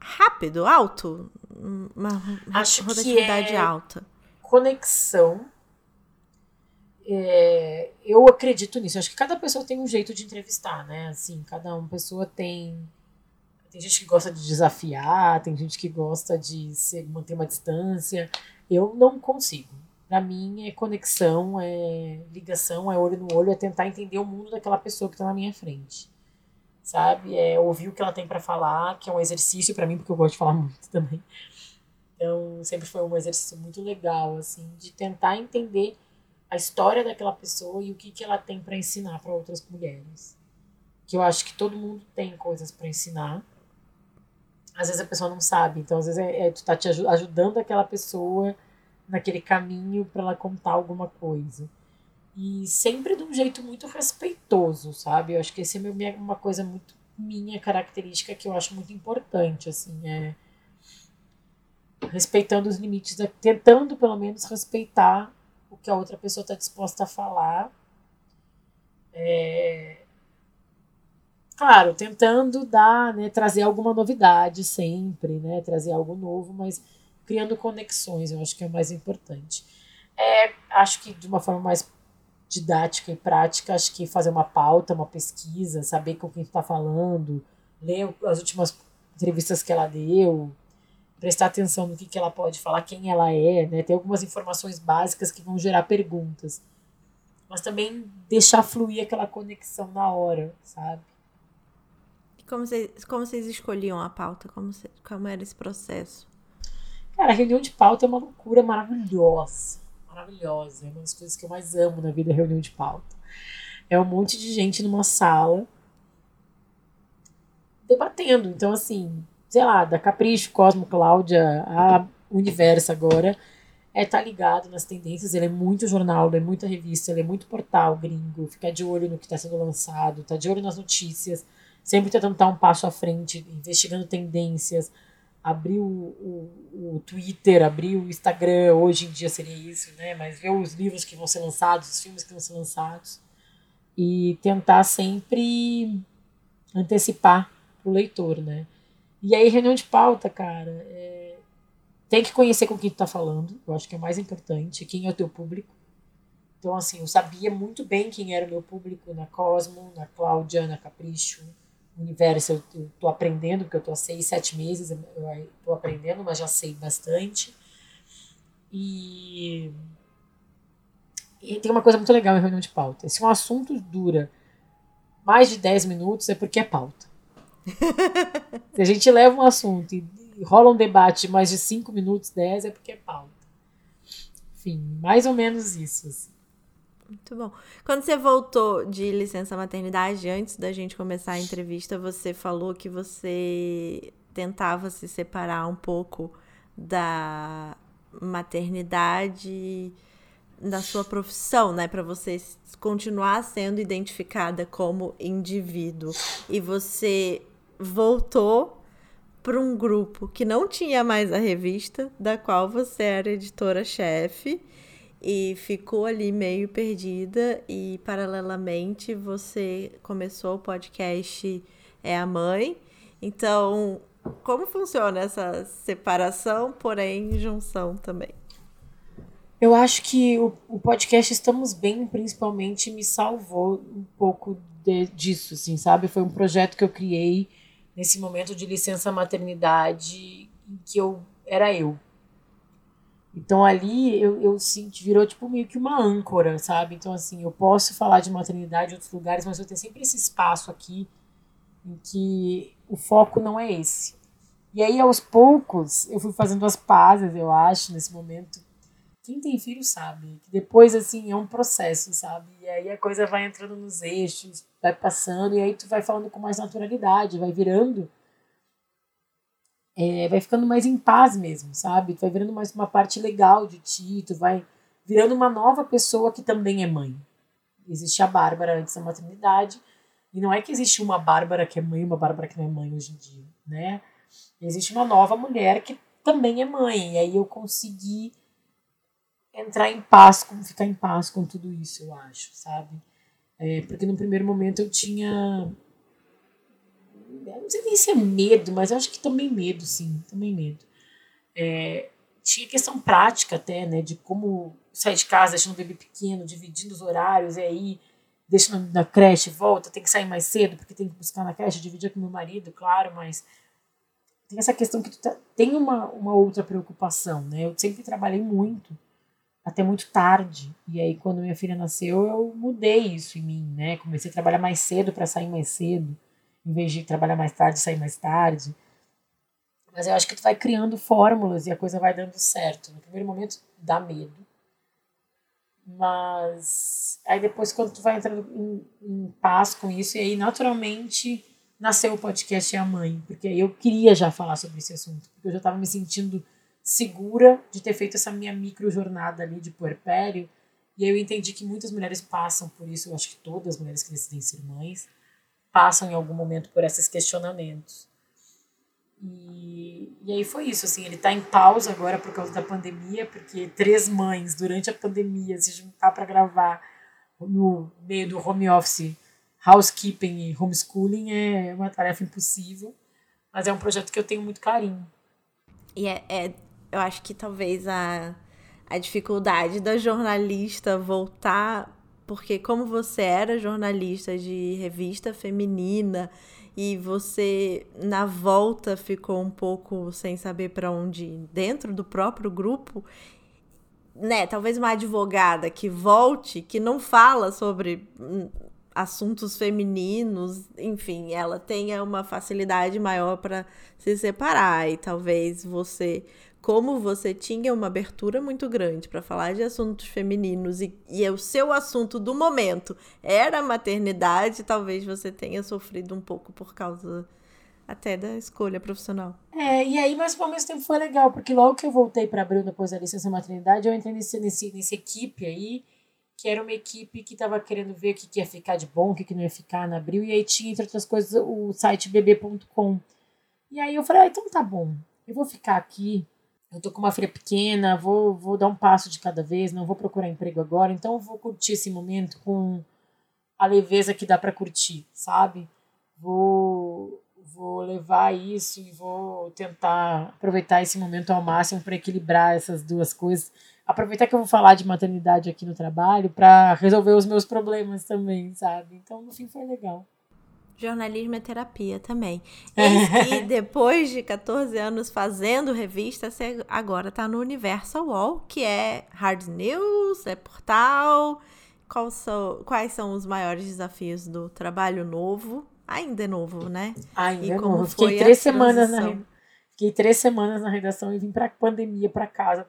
B: rápido, alto, uma
C: Acho
B: rotatividade
C: que é
B: alta.
C: Conexão. É, eu acredito nisso. Acho que cada pessoa tem um jeito de entrevistar, né? Assim, cada uma pessoa tem. Tem gente que gosta de desafiar, tem gente que gosta de ser, manter uma distância. Eu não consigo. Para mim é conexão, é ligação, é olho no olho, é tentar entender o mundo daquela pessoa que está na minha frente sabe? É ouvir o que ela tem para falar, que é um exercício para mim, porque eu gosto de falar muito também. Então, sempre foi um exercício muito legal, assim, de tentar entender a história daquela pessoa e o que, que ela tem para ensinar para outras mulheres. Que eu acho que todo mundo tem coisas para ensinar. Às vezes a pessoa não sabe, então às vezes é, é tu tá te ajudando aquela pessoa naquele caminho para ela contar alguma coisa. E sempre de um jeito muito respeitoso, sabe? Eu acho que esse é uma coisa muito minha característica que eu acho muito importante, assim, é respeitando os limites, tentando pelo menos respeitar o que a outra pessoa está disposta a falar. É... Claro, tentando dar, né, trazer alguma novidade sempre, né, trazer algo novo, mas criando conexões, eu acho que é o mais importante. É, acho que de uma forma mais didática e prática, acho que fazer uma pauta, uma pesquisa, saber com quem está falando, ler as últimas entrevistas que ela deu, prestar atenção no que, que ela pode falar, quem ela é, né? Ter algumas informações básicas que vão gerar perguntas. Mas também deixar fluir aquela conexão na hora, sabe?
B: Como vocês, como vocês escolhiam a pauta? Como, como era esse processo?
C: Cara, a reunião de pauta é uma loucura maravilhosa maravilhosa. É uma das coisas que eu mais amo na vida, reunião de pauta. É um monte de gente numa sala debatendo. Então, assim, sei lá, da Capricho, Cosmo, Cláudia, a Universo agora, é tá ligado nas tendências. Ele é muito jornal, ele é muita revista, ele é muito portal gringo, ficar de olho no que está sendo lançado, tá de olho nas notícias, sempre tentando estar um passo à frente, investigando tendências abrir o, o, o, Twitter, abrir o Instagram, hoje em dia seria isso, né? Mas ver os livros que vão ser lançados, os filmes que vão ser lançados e tentar sempre antecipar o leitor, né? E aí, reunião de pauta, cara, é... tem que conhecer com quem tu tá falando, eu acho que é mais importante, quem é o teu público, Então, assim, eu sabia muito bem quem era o meu público na Cosmo, na Cláudia, na Capricho, Universo. Eu, tô aprendendo, porque eu tô há seis, sete meses, eu tô aprendendo, mas já sei bastante. E, e tem uma coisa muito legal em reunião de pauta. Se um assunto dura mais de 10 minutos, é porque é pauta. Se a gente leva um assunto e rola um debate de mais de 5 minutos, 10, é porque é pauta. Enfim, mais ou menos isso. Assim.
B: Muito bom. Quando você voltou de licença maternidade, antes da gente começar a entrevista, você falou que você tentava se separar um pouco da maternidade da sua profissão, né, para você continuar sendo identificada como indivíduo. E você voltou para um grupo que não tinha mais a revista, da qual você era editora-chefe, e ficou ali meio perdida. E, paralelamente, você começou o podcast É a Mãe. Então, como funciona essa separação, porém junção também?
C: Eu acho que o, o podcast Estamos Bem, principalmente, me salvou um pouco de, disso, assim, sabe? Foi um projeto que eu criei nesse momento de licença maternidade em que eu era eu. Então ali eu, eu senti, virou tipo meio que uma âncora, sabe? Então assim, eu posso falar de maternidade em outros lugares, mas eu tenho sempre esse espaço aqui em que o foco não é esse. E aí aos poucos eu fui fazendo as pazes, eu acho, nesse momento. Quem tem filho sabe que depois assim é um processo, sabe? E aí a coisa vai entrando nos eixos, vai passando, e aí tu vai falando com mais naturalidade, vai virando. É, vai ficando mais em paz mesmo, sabe? Tu vai virando mais uma parte legal de ti, tu vai virando uma nova pessoa que também é mãe. Existe a Bárbara antes da maternidade, e não é que existe uma Bárbara que é mãe e uma Bárbara que não é mãe hoje em dia, né? Existe uma nova mulher que também é mãe, e aí eu consegui entrar em paz, com, ficar em paz com tudo isso, eu acho, sabe? É, porque no primeiro momento eu tinha. Eu não sei nem se é medo, mas eu acho que também medo, sim, também medo. É, tinha questão prática até, né, de como sair de casa deixando o bebê pequeno, dividindo os horários, e aí deixa na creche, volta, tem que sair mais cedo porque tem que buscar na creche, dividir com meu marido, claro, mas tem essa questão que tu tá, tem uma, uma outra preocupação, né? Eu sempre trabalhei muito até muito tarde. E aí, quando minha filha nasceu, eu mudei isso em mim, né? Comecei a trabalhar mais cedo para sair mais cedo, em vez de trabalhar mais tarde, sair mais tarde. Mas eu acho que tu vai criando fórmulas e a coisa vai dando certo. No primeiro momento dá medo. Mas aí depois, quando tu vai entrando em, em paz com isso, e aí naturalmente nasceu o podcast É a Mãe. Porque aí eu queria já falar sobre esse assunto. Porque eu já estava me sentindo segura de ter feito essa minha micro jornada ali de puerpério. E aí eu entendi que muitas mulheres passam por isso, eu acho que todas as mulheres que decidem ser mães passam em algum momento por esses questionamentos. E, e aí foi isso, assim, ele está em pausa agora por causa da pandemia, porque três mães durante a pandemia se juntar para gravar no meio do home office, housekeeping e homeschooling é uma tarefa impossível, mas é um projeto que eu tenho muito carinho.
B: E é, é eu acho que talvez a, a dificuldade da jornalista voltar, porque como você era jornalista de revista feminina e você na volta ficou um pouco sem saber para onde ir dentro do próprio grupo, né, talvez uma advogada que volte, que não fala sobre hum, assuntos femininos, enfim, ela tenha uma facilidade maior para se separar e talvez você como você tinha uma abertura muito grande para falar de assuntos femininos e, e o seu assunto do momento era a maternidade, talvez você tenha sofrido um pouco por causa até da escolha profissional.
C: É, e aí, mas ao mesmo tempo foi legal, porque logo que eu voltei para Abril depois da licença maternidade, eu entrei nesse, nesse, nesse equipe aí, que era uma equipe que estava querendo ver o que, que ia ficar de bom, o que, que não ia ficar na Abril, e aí tinha, entre outras coisas, o site bb.com. E aí eu falei, ah, então tá bom, eu vou ficar aqui eu tô com uma filha pequena, vou, vou dar um passo de cada vez, não vou procurar emprego agora, então vou curtir esse momento com a leveza que dá para curtir, sabe? Vou, vou levar isso e vou tentar aproveitar esse momento ao máximo para equilibrar essas duas coisas. aproveitar que eu vou falar de maternidade aqui no trabalho para resolver os meus problemas também, sabe? Então, no fim, foi legal.
B: Jornalismo é terapia também. Que depois de 14 anos fazendo revista, você agora está no Universal Wall, que é hard news, é portal. Quais são, quais são os maiores desafios do trabalho novo? Ainda é novo, né?
C: Ainda é novo. Fiquei três semanas na Fiquei três semanas na redação e vim para pandemia para casa,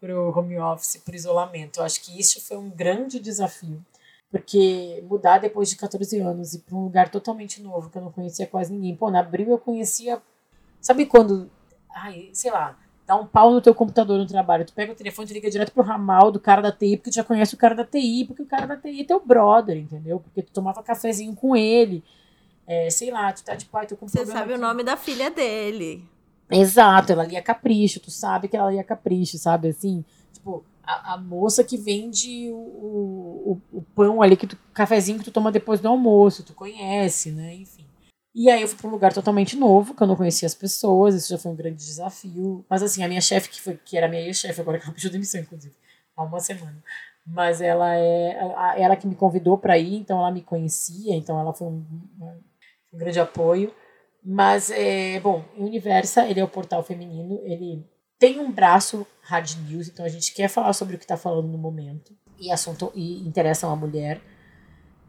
C: para o home office, para isolamento. Eu acho que isso foi um grande desafio porque mudar depois de 14 anos e para um lugar totalmente novo, que eu não conhecia quase ninguém. Pô, na Abril eu conhecia. Sabe quando. Ai, sei lá, dá um pau no teu computador no trabalho. Tu pega o telefone e liga direto pro ramal do cara da TI, porque tu já conhece o cara da TI, porque o cara da TI é teu brother, entendeu? Porque tu tomava cafezinho com ele. É, sei lá, tu tá de pai, tu com
B: Você sabe aqui. o nome da filha dele.
C: Exato, ela lia capricho, tu sabe que ela lia capricho, sabe? Assim, tipo, a, a moça que vende o, o, o, pão ali, que tu, o cafezinho que tu toma depois do almoço, tu conhece, né? Enfim. E aí eu fui para um lugar totalmente novo, que eu não conhecia as pessoas, isso já foi um grande desafio. Mas assim, a minha chefe, que, foi, que era minha ex-chefe, agora que ela pediu demissão, inclusive, há uma semana. Mas ela é ela que me convidou para ir, então ela me conhecia, então ela foi um, um grande apoio. Mas, é, bom, o Universa, ele é o portal feminino, ele tem um braço hard news, então a gente quer falar sobre o que está falando no momento e assunto e interessa uma mulher.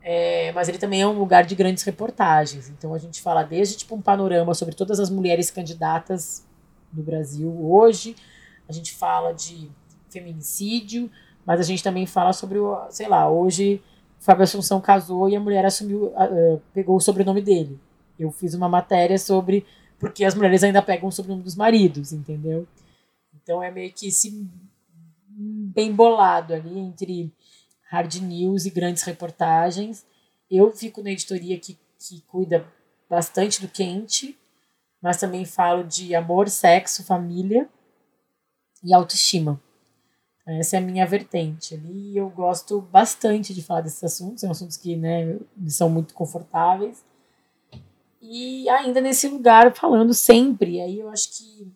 C: É, mas ele também é um lugar de grandes reportagens. Então a gente fala desde tipo um panorama sobre todas as mulheres candidatas no Brasil hoje. A gente fala de feminicídio, mas a gente também fala sobre o, sei lá, hoje Fábio Assunção casou e a mulher assumiu, uh, pegou o sobrenome dele. Eu fiz uma matéria sobre porque as mulheres ainda pegam o sobrenome dos maridos, entendeu? Então é meio que esse bem bolado ali entre hard news e grandes reportagens. Eu fico na editoria que, que cuida bastante do quente, mas também falo de amor, sexo, família e autoestima. Essa é a minha vertente ali eu gosto bastante de falar desses assuntos, são assuntos que né, são muito confortáveis. E ainda nesse lugar falando sempre, aí eu acho que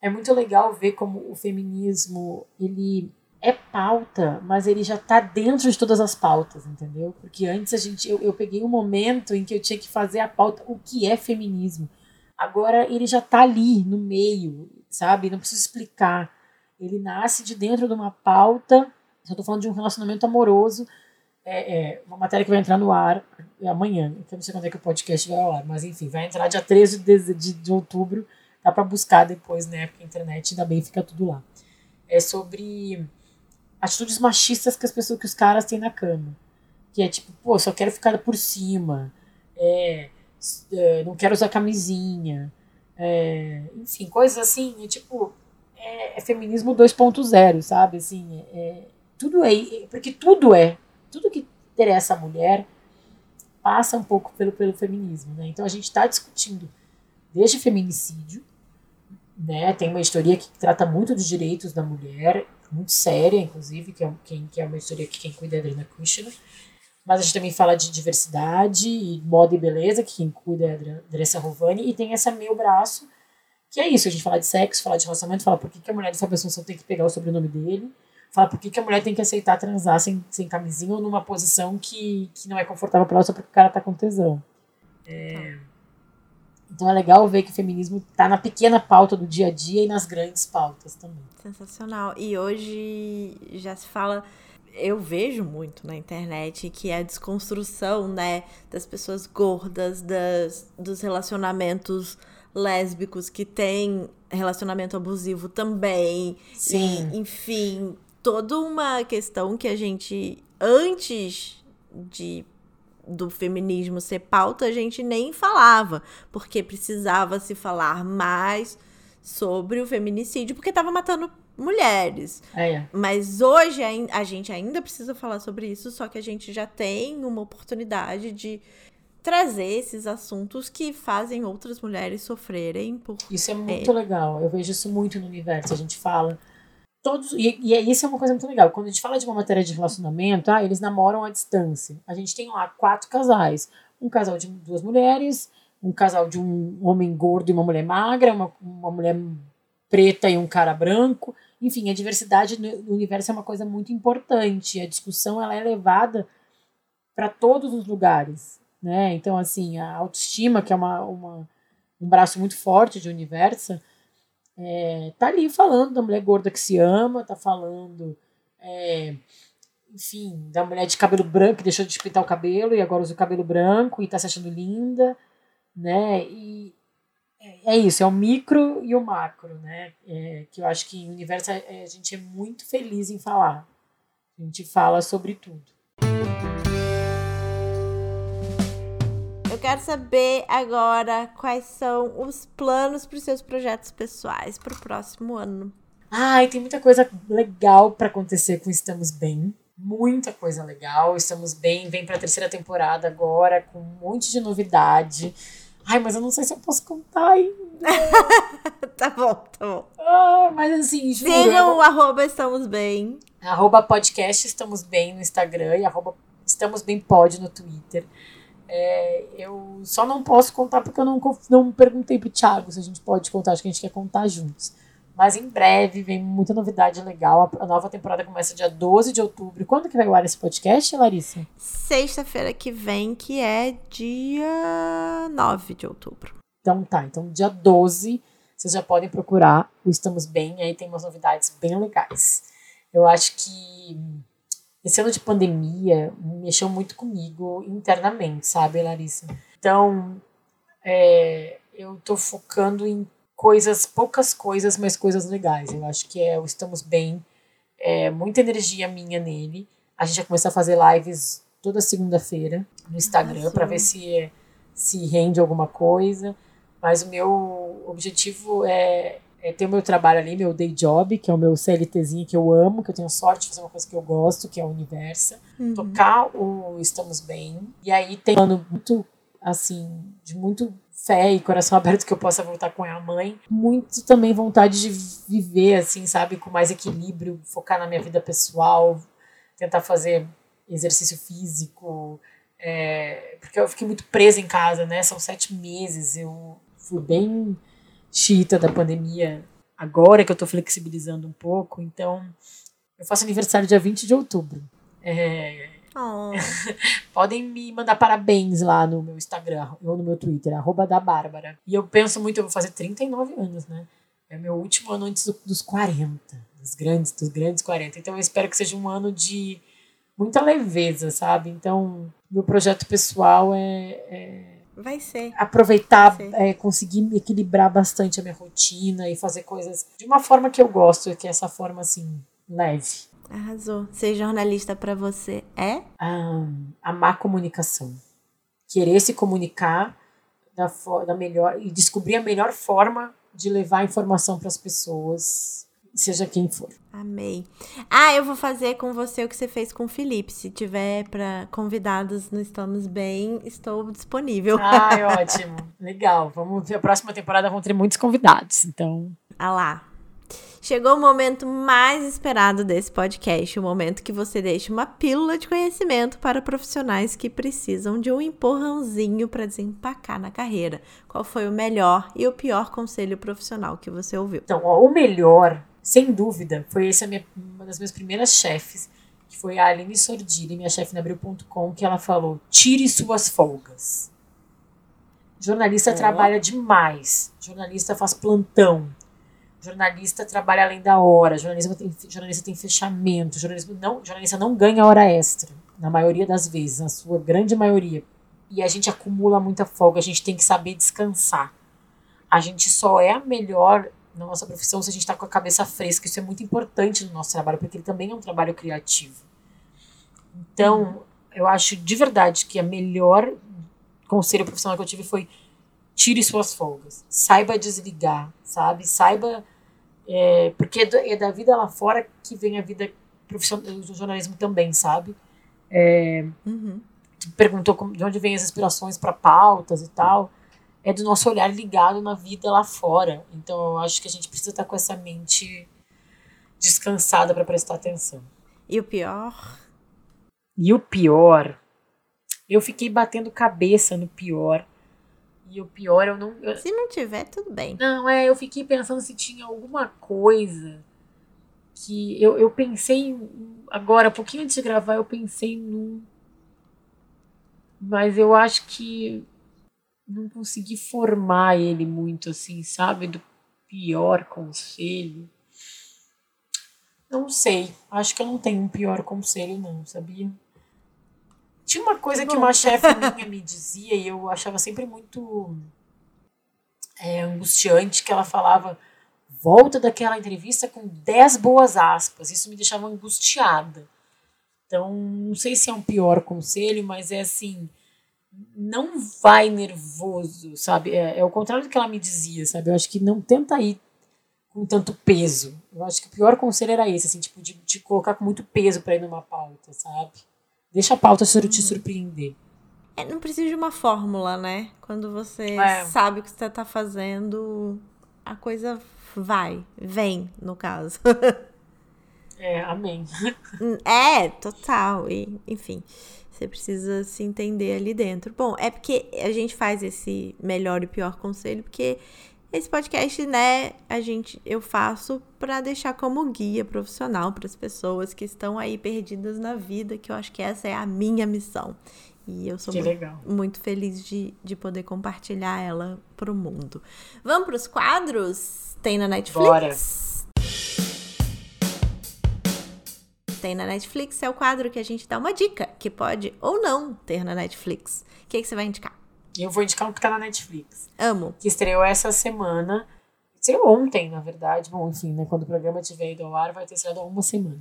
C: é muito legal ver como o feminismo ele é pauta, mas ele já está dentro de todas as pautas, entendeu? Porque antes a gente eu, eu peguei um momento em que eu tinha que fazer a pauta o que é feminismo. Agora ele já está ali no meio, sabe? Não preciso explicar. Ele nasce de dentro de uma pauta. Eu estou falando de um relacionamento amoroso. É, é, uma matéria que vai entrar no ar amanhã. Eu não sei quando é que o podcast vai ao ar, mas enfim, vai entrar dia 13 de, de, de outubro Dá para buscar depois, né? Porque a internet ainda bem fica tudo lá. É sobre atitudes machistas que as pessoas, que os caras têm na cama. Que é tipo, pô, só quero ficar por cima. É, é não quero usar camisinha. É, enfim, coisas assim, é, tipo, é, é feminismo 2.0, sabe? Assim, é, é, tudo é, porque tudo é, tudo que interessa a mulher passa um pouco pelo, pelo feminismo, né? Então a gente está discutindo desde feminicídio, né? Tem uma história que trata muito dos direitos da mulher, muito séria, inclusive, que é, quem, que é uma história que quem cuida é a Adriana Kushner. Mas a gente também fala de diversidade e moda e beleza, que quem cuida é a Andressa Rovani, e tem essa meu braço, que é isso, a gente fala de sexo, fala de relacionamento, fala por que, que a mulher dessa pessoa só tem que pegar o sobrenome dele, fala por que, que a mulher tem que aceitar transar sem, sem camisinha ou numa posição que, que não é confortável para ela só porque o cara tá com tesão. É... Então é legal ver que o feminismo está na pequena pauta do dia a dia e nas grandes pautas também.
B: Sensacional. E hoje já se fala eu vejo muito na internet que é a desconstrução, né, das pessoas gordas, das, dos relacionamentos lésbicos que tem relacionamento abusivo também.
C: Sim.
B: E, enfim, toda uma questão que a gente, antes de do feminismo ser pauta, a gente nem falava, porque precisava se falar mais sobre o feminicídio, porque estava matando mulheres.
C: É, é.
B: Mas hoje a gente ainda precisa falar sobre isso, só que a gente já tem uma oportunidade de trazer esses assuntos que fazem outras mulheres sofrerem por.
C: Isso é muito é. legal. Eu vejo isso muito no universo. A gente fala todos. E, e é, isso é uma coisa muito legal. Quando a gente fala de uma matéria de relacionamento, ah, eles namoram à distância. A gente tem lá quatro casais: um casal de duas mulheres, um casal de um homem gordo e uma mulher magra, uma, uma mulher preta e um cara branco. enfim, a diversidade no universo é uma coisa muito importante. A discussão ela é levada para todos os lugares, né? Então, assim, a autoestima, que é uma, uma um braço muito forte de universo, é, tá ali falando da mulher gorda que se ama, tá falando, é, enfim, da mulher de cabelo branco que deixou de pintar o cabelo e agora usa o cabelo branco e tá se achando linda, né? E é, é isso, é o micro e o macro, né? É, que eu acho que em universo é, a gente é muito feliz em falar. A gente fala sobre tudo.
B: Quero saber agora quais são os planos para os seus projetos pessoais para o próximo ano.
C: Ai, tem muita coisa legal para acontecer com Estamos Bem. Muita coisa legal. Estamos Bem vem para a terceira temporada agora com um monte de novidade. Ai, mas eu não sei se eu posso contar ainda.
B: tá bom, tá bom.
C: Ah, mas assim,
B: juro. Sigam o arroba Estamos Bem.
C: Arroba podcast Estamos Bem no Instagram e arroba Estamos Bem Pod no Twitter. É, eu só não posso contar porque eu não, não perguntei pro Thiago se a gente pode contar, acho que a gente quer contar juntos. Mas em breve vem muita novidade legal. A nova temporada começa dia 12 de outubro. Quando que vai ao ar esse podcast, Larissa?
B: Sexta-feira que vem, que é dia 9 de outubro.
C: Então tá, então dia 12 vocês já podem procurar o Estamos Bem, aí tem umas novidades bem legais. Eu acho que esse ano de pandemia mexeu muito comigo internamente, sabe, Larissa? Então, é, eu tô focando em coisas, poucas coisas, mas coisas legais. Eu acho que é o Estamos Bem, é, muita energia minha nele. A gente vai começar a fazer lives toda segunda-feira no Instagram para ver se, se rende alguma coisa. Mas o meu objetivo é, é ter o meu trabalho ali, meu day job, que é o meu CLTzinho que eu amo, que eu tenho sorte de fazer uma coisa que eu gosto, que é o universo. Uhum. Tocar o Estamos Bem. E aí tem um ano muito, assim, de muito fé e coração aberto que eu possa voltar com a mãe. Muito também vontade de viver, assim, sabe, com mais equilíbrio, focar na minha vida pessoal, tentar fazer exercício físico. É, porque eu fiquei muito presa em casa, né? São sete meses. Eu fui bem chita da pandemia agora que eu tô flexibilizando um pouco. Então, eu faço aniversário dia 20 de outubro. É,
B: Oh.
C: Podem me mandar parabéns lá no meu Instagram ou no meu Twitter, arroba da Bárbara. E eu penso muito, eu vou fazer 39 anos, né? É meu último ano antes dos 40, dos grandes, dos grandes 40. Então eu espero que seja um ano de muita leveza, sabe? Então, meu projeto pessoal é, é
B: Vai ser.
C: Aproveitar, Vai ser. É, conseguir equilibrar bastante a minha rotina e fazer coisas de uma forma que eu gosto, que é essa forma assim, leve.
B: Arrasou. Ser jornalista para você é?
C: Ah, amar comunicação. Querer se comunicar da, da melhor e descobrir a melhor forma de levar a informação para as pessoas, seja quem for.
B: Amei. Ah, eu vou fazer com você o que você fez com o Felipe. Se tiver para convidados no Estamos Bem, estou disponível.
C: Ai, ótimo. Legal. Vamos ver. A próxima temporada vão ter muitos convidados. Então.
B: Ah lá. Chegou o momento mais esperado desse podcast, o momento que você deixa uma pílula de conhecimento para profissionais que precisam de um empurrãozinho para desempacar na carreira. Qual foi o melhor e o pior conselho profissional que você ouviu?
C: Então, ó, o melhor, sem dúvida, foi essa minha, uma das minhas primeiras chefes, que foi a Aline Sordini, minha chefe na Abril.com, que ela falou: tire suas folgas. Jornalista trabalha demais. Jornalista faz plantão jornalista trabalha além da hora, jornalista tem, jornalista tem fechamento, jornalista não, jornalista não ganha hora extra, na maioria das vezes, na sua grande maioria. E a gente acumula muita folga, a gente tem que saber descansar. A gente só é a melhor na nossa profissão se a gente está com a cabeça fresca. Isso é muito importante no nosso trabalho, porque ele também é um trabalho criativo. Então, eu acho de verdade que a melhor conselho profissional que eu tive foi tire suas folgas. Saiba desligar, sabe? Saiba. É, porque é, é da vida lá fora que vem a vida profissional do jornalismo também, sabe? É,
B: uhum.
C: Perguntou de onde vem as inspirações para pautas e tal. É do nosso olhar ligado na vida lá fora. Então eu acho que a gente precisa estar com essa mente descansada para prestar atenção.
B: E o pior?
C: E o pior? Eu fiquei batendo cabeça no pior e o pior, eu não. Eu...
B: Se não tiver, tudo bem.
C: Não, é, eu fiquei pensando se tinha alguma coisa que eu, eu pensei agora, um pouquinho antes de gravar, eu pensei num. Mas eu acho que não consegui formar ele muito assim, sabe? Do pior conselho. Não sei. Acho que eu não tenho um pior conselho, não, sabia? Tinha uma coisa que, uma chefe minha me dizia e eu achava sempre muito é, angustiante, que ela falava volta daquela entrevista com 10 boas aspas. Isso me deixava angustiada. Então, não sei se é um pior conselho, mas é assim, não vai nervoso, sabe? É, é o contrário do que ela me dizia, sabe? Eu acho que não tenta ir com tanto peso. Eu acho que o pior conselho era esse, assim, tipo, de te colocar com muito peso para ir numa pauta, sabe? Deixa a pauta te uhum. surpreender.
B: É, não precisa de uma fórmula, né? Quando você é. sabe o que você tá fazendo, a coisa vai, vem, no caso.
C: é, amém.
B: É, total. E, enfim, você precisa se entender ali dentro. Bom, é porque a gente faz esse melhor e pior conselho, porque esse podcast, né, a gente eu faço para deixar como guia profissional para as pessoas que estão aí perdidas na vida, que eu acho que essa é a minha missão. E eu sou muito, muito, feliz de, de poder compartilhar ela pro mundo. Vamos para os quadros? Tem na Netflix? Bora. Tem na Netflix é o quadro que a gente dá uma dica que pode ou não ter na Netflix. O que, que você vai indicar?
C: Eu vou indicar um que tá na Netflix.
B: Amo.
C: Que estreou essa semana. Estreou ontem, na verdade. Bom, enfim, né? Quando o programa tiver ido ao ar, vai ter estreado há uma semana.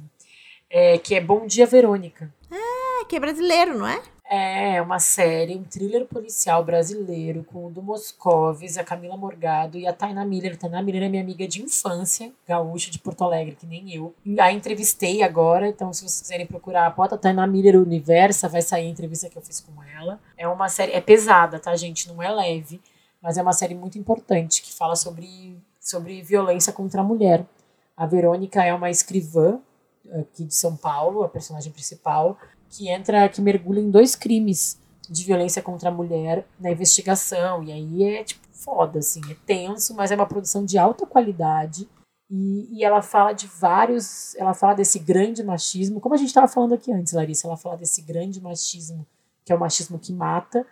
C: É, que é Bom Dia Verônica.
B: Ah, que é brasileiro, não é?
C: É uma série, um thriller policial brasileiro com o do Moscovis, a Camila Morgado e a Taina Miller. A Taina Miller é minha amiga de infância, gaúcha de Porto Alegre, que nem eu. A entrevistei agora, então se vocês quiserem procurar, bota Taina Miller Universa, vai sair a entrevista que eu fiz com ela. É uma série, é pesada, tá, gente? Não é leve, mas é uma série muito importante que fala sobre, sobre violência contra a mulher. A Verônica é uma escrivã aqui de São Paulo, a personagem principal, que entra, que mergulha em dois crimes de violência contra a mulher na investigação. E aí é tipo foda, assim, é tenso, mas é uma produção de alta qualidade. E, e ela fala de vários. Ela fala desse grande machismo, como a gente estava falando aqui antes, Larissa. Ela fala desse grande machismo, que é o machismo que mata,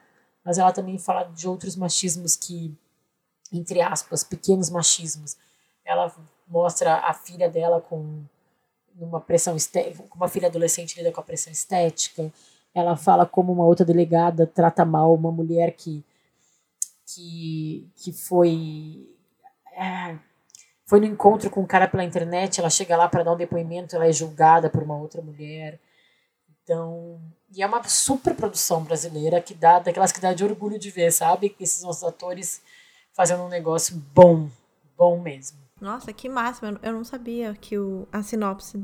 C: mas ela também fala de outros machismos que, entre aspas, pequenos machismos. Ela mostra a filha dela com numa pressão estética, uma filha adolescente lida com a pressão estética. Ela fala como uma outra delegada trata mal uma mulher que que, que foi é, foi no encontro com um cara pela internet, ela chega lá para dar um depoimento, ela é julgada por uma outra mulher. Então, e é uma super produção brasileira que dá daquelas que dá de orgulho de ver, sabe? Esses nossos atores fazendo um negócio bom, bom mesmo.
B: Nossa, que máximo. Eu não sabia que o, a sinopse.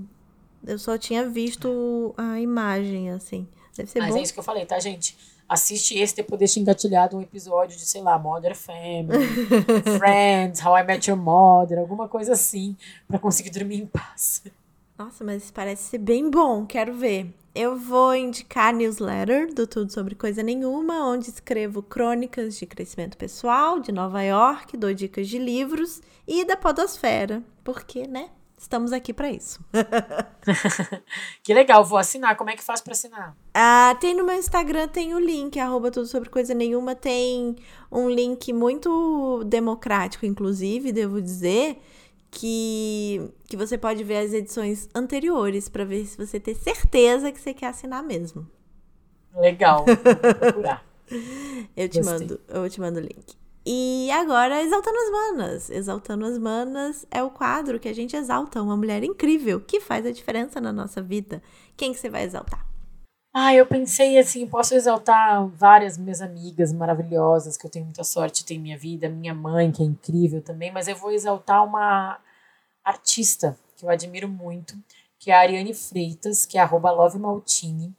B: Eu só tinha visto a imagem, assim. Deve ser
C: Mas
B: bom.
C: é isso que eu falei, tá, gente? Assiste esse depois deixa engatilhado um episódio de, sei lá, Mother Family, Friends, How I Met Your Mother, alguma coisa assim, para conseguir dormir em paz.
B: Nossa, mas parece ser bem bom, quero ver. Eu vou indicar a newsletter do Tudo Sobre Coisa Nenhuma, onde escrevo crônicas de crescimento pessoal de Nova York, dou dicas de livros e da Podosfera, porque, né? Estamos aqui para isso.
C: que legal, vou assinar. Como é que faz para assinar?
B: Ah, tem no meu Instagram, tem o link, arroba tudo sobre coisa nenhuma. Tem um link muito democrático, inclusive, devo dizer, que, que você pode ver as edições anteriores para ver se você tem certeza que você quer assinar mesmo.
C: Legal, vou procurar.
B: eu te mando, eu te mando o link. E agora, Exaltando as Manas. Exaltando as Manas é o quadro que a gente exalta uma mulher incrível que faz a diferença na nossa vida. Quem que você vai exaltar?
C: Ah, eu pensei assim, posso exaltar várias minhas amigas maravilhosas, que eu tenho muita sorte de ter em minha vida, minha mãe, que é incrível também, mas eu vou exaltar uma artista que eu admiro muito, que é a Ariane Freitas, que é arroba Love Maltini,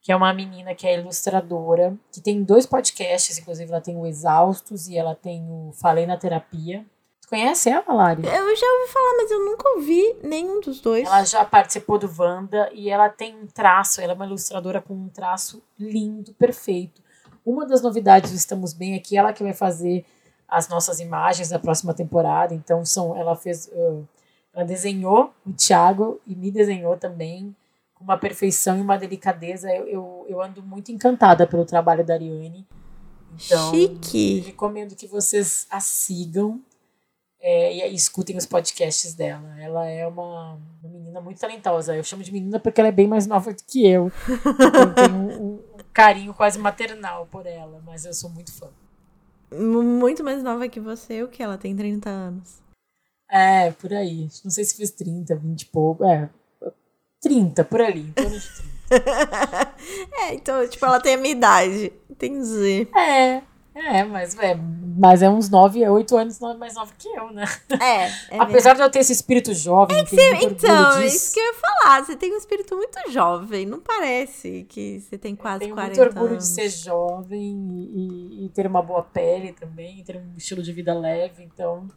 C: que é uma menina que é ilustradora, que tem dois podcasts, inclusive ela tem o Exaustos e ela tem o Falei na Terapia, conhece ela, Lari?
B: Eu já ouvi falar, mas eu nunca ouvi nenhum dos dois.
C: Ela já participou do Wanda e ela tem um traço, ela é uma ilustradora com um traço lindo, perfeito. Uma das novidades do Estamos Bem aqui, é ela que vai fazer as nossas imagens da próxima temporada. Então, são, ela fez. Uh, Ela desenhou o Thiago e me desenhou também com uma perfeição e uma delicadeza. Eu, eu, eu ando muito encantada pelo trabalho da Ariane. Então,
B: Chique.
C: recomendo que vocês a sigam é, e, escutem os podcasts dela. Ela é uma, uma, menina muito talentosa. Eu chamo de menina porque ela é bem mais nova do que eu. eu tenho um, um carinho quase maternal por ela, mas eu sou muito fã.
B: Muito mais nova que você, o que? Ela tem 30 anos.
C: É, por aí. Não sei se fiz 30, 20 e pouco. É, 30, por ali, em torno de 30.
B: é, então, tipo, ela tem a minha idade. Entendi.
C: É, é, mas é, mas é uns 9, 8 anos mais nova que eu, né?
B: É.
C: é Apesar de eu ter esse espírito jovem. É que você,
B: então, é isso que eu ia falar. Você tem um espírito muito jovem. Não parece que você tem quase eu tenho 40
C: muito orgulho
B: anos.
C: de ser jovem e, e, e ter uma boa pele também, ter um estilo de vida leve. Então,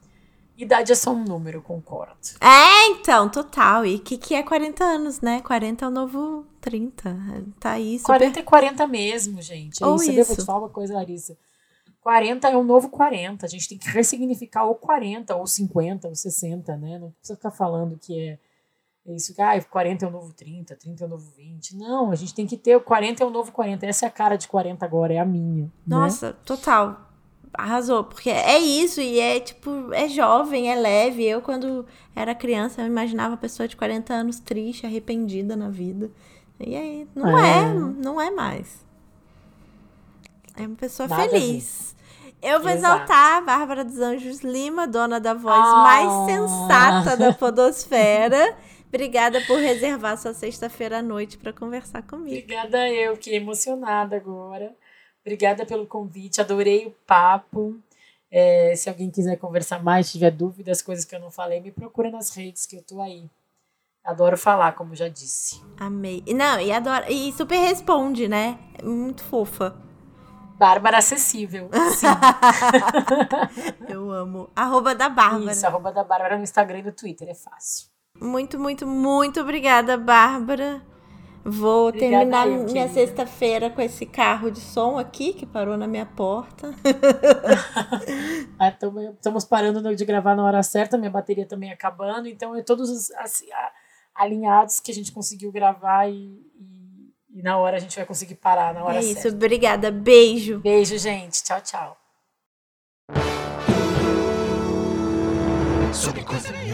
C: Idade é só um número, concordo.
B: É, então, total. E o que, que é 40 anos, né? 40 é o novo 30. Tá aí super...
C: 40 é 40 mesmo, gente. É Ou isso. isso. Eu vou te falar uma coisa, Larissa. 40 é o novo 40. A gente tem que ressignificar ou 40, ou 50, ou 60, né? Não precisa ficar falando que é isso, que ah, 40 é o novo 30, 30 é o novo 20. Não, a gente tem que ter o 40 é o novo 40. Essa é a cara de 40 agora, é a minha. Né?
B: Nossa, né? total arrasou, porque é isso, e é tipo, é jovem, é leve. Eu, quando era criança, eu imaginava a pessoa de 40 anos triste, arrependida na vida. E aí, não é, é não é mais. É uma pessoa Nada feliz. Eu vou Exato. exaltar a Bárbara dos Anjos Lima, dona da voz ah. mais sensata da Podosfera. Obrigada por reservar sua sexta-feira à noite para conversar comigo.
C: Obrigada eu, que emocionada agora. Obrigada pelo convite, adorei o papo. É, se alguém quiser conversar mais, tiver dúvidas, coisas que eu não falei, me procura nas redes que eu tô aí. Adoro falar, como já disse.
B: Amei. Não, e adoro. E super responde, né? Muito fofa.
C: Bárbara acessível. Sim.
B: eu amo. Arroba da Bárbara.
C: Isso, arroba da Bárbara no Instagram e no Twitter, é fácil.
B: Muito, muito, muito obrigada, Bárbara. Vou Obrigada terminar eu, minha sexta-feira com esse carro de som aqui que parou na minha porta.
C: Estamos parando de gravar na hora certa, minha bateria também acabando, então é todos os assim, alinhados que a gente conseguiu gravar e, e, e, na hora a gente vai conseguir parar na hora
B: é
C: certa.
B: isso, obrigada. Beijo.
C: Beijo, gente. Tchau, tchau. Sobre coisa.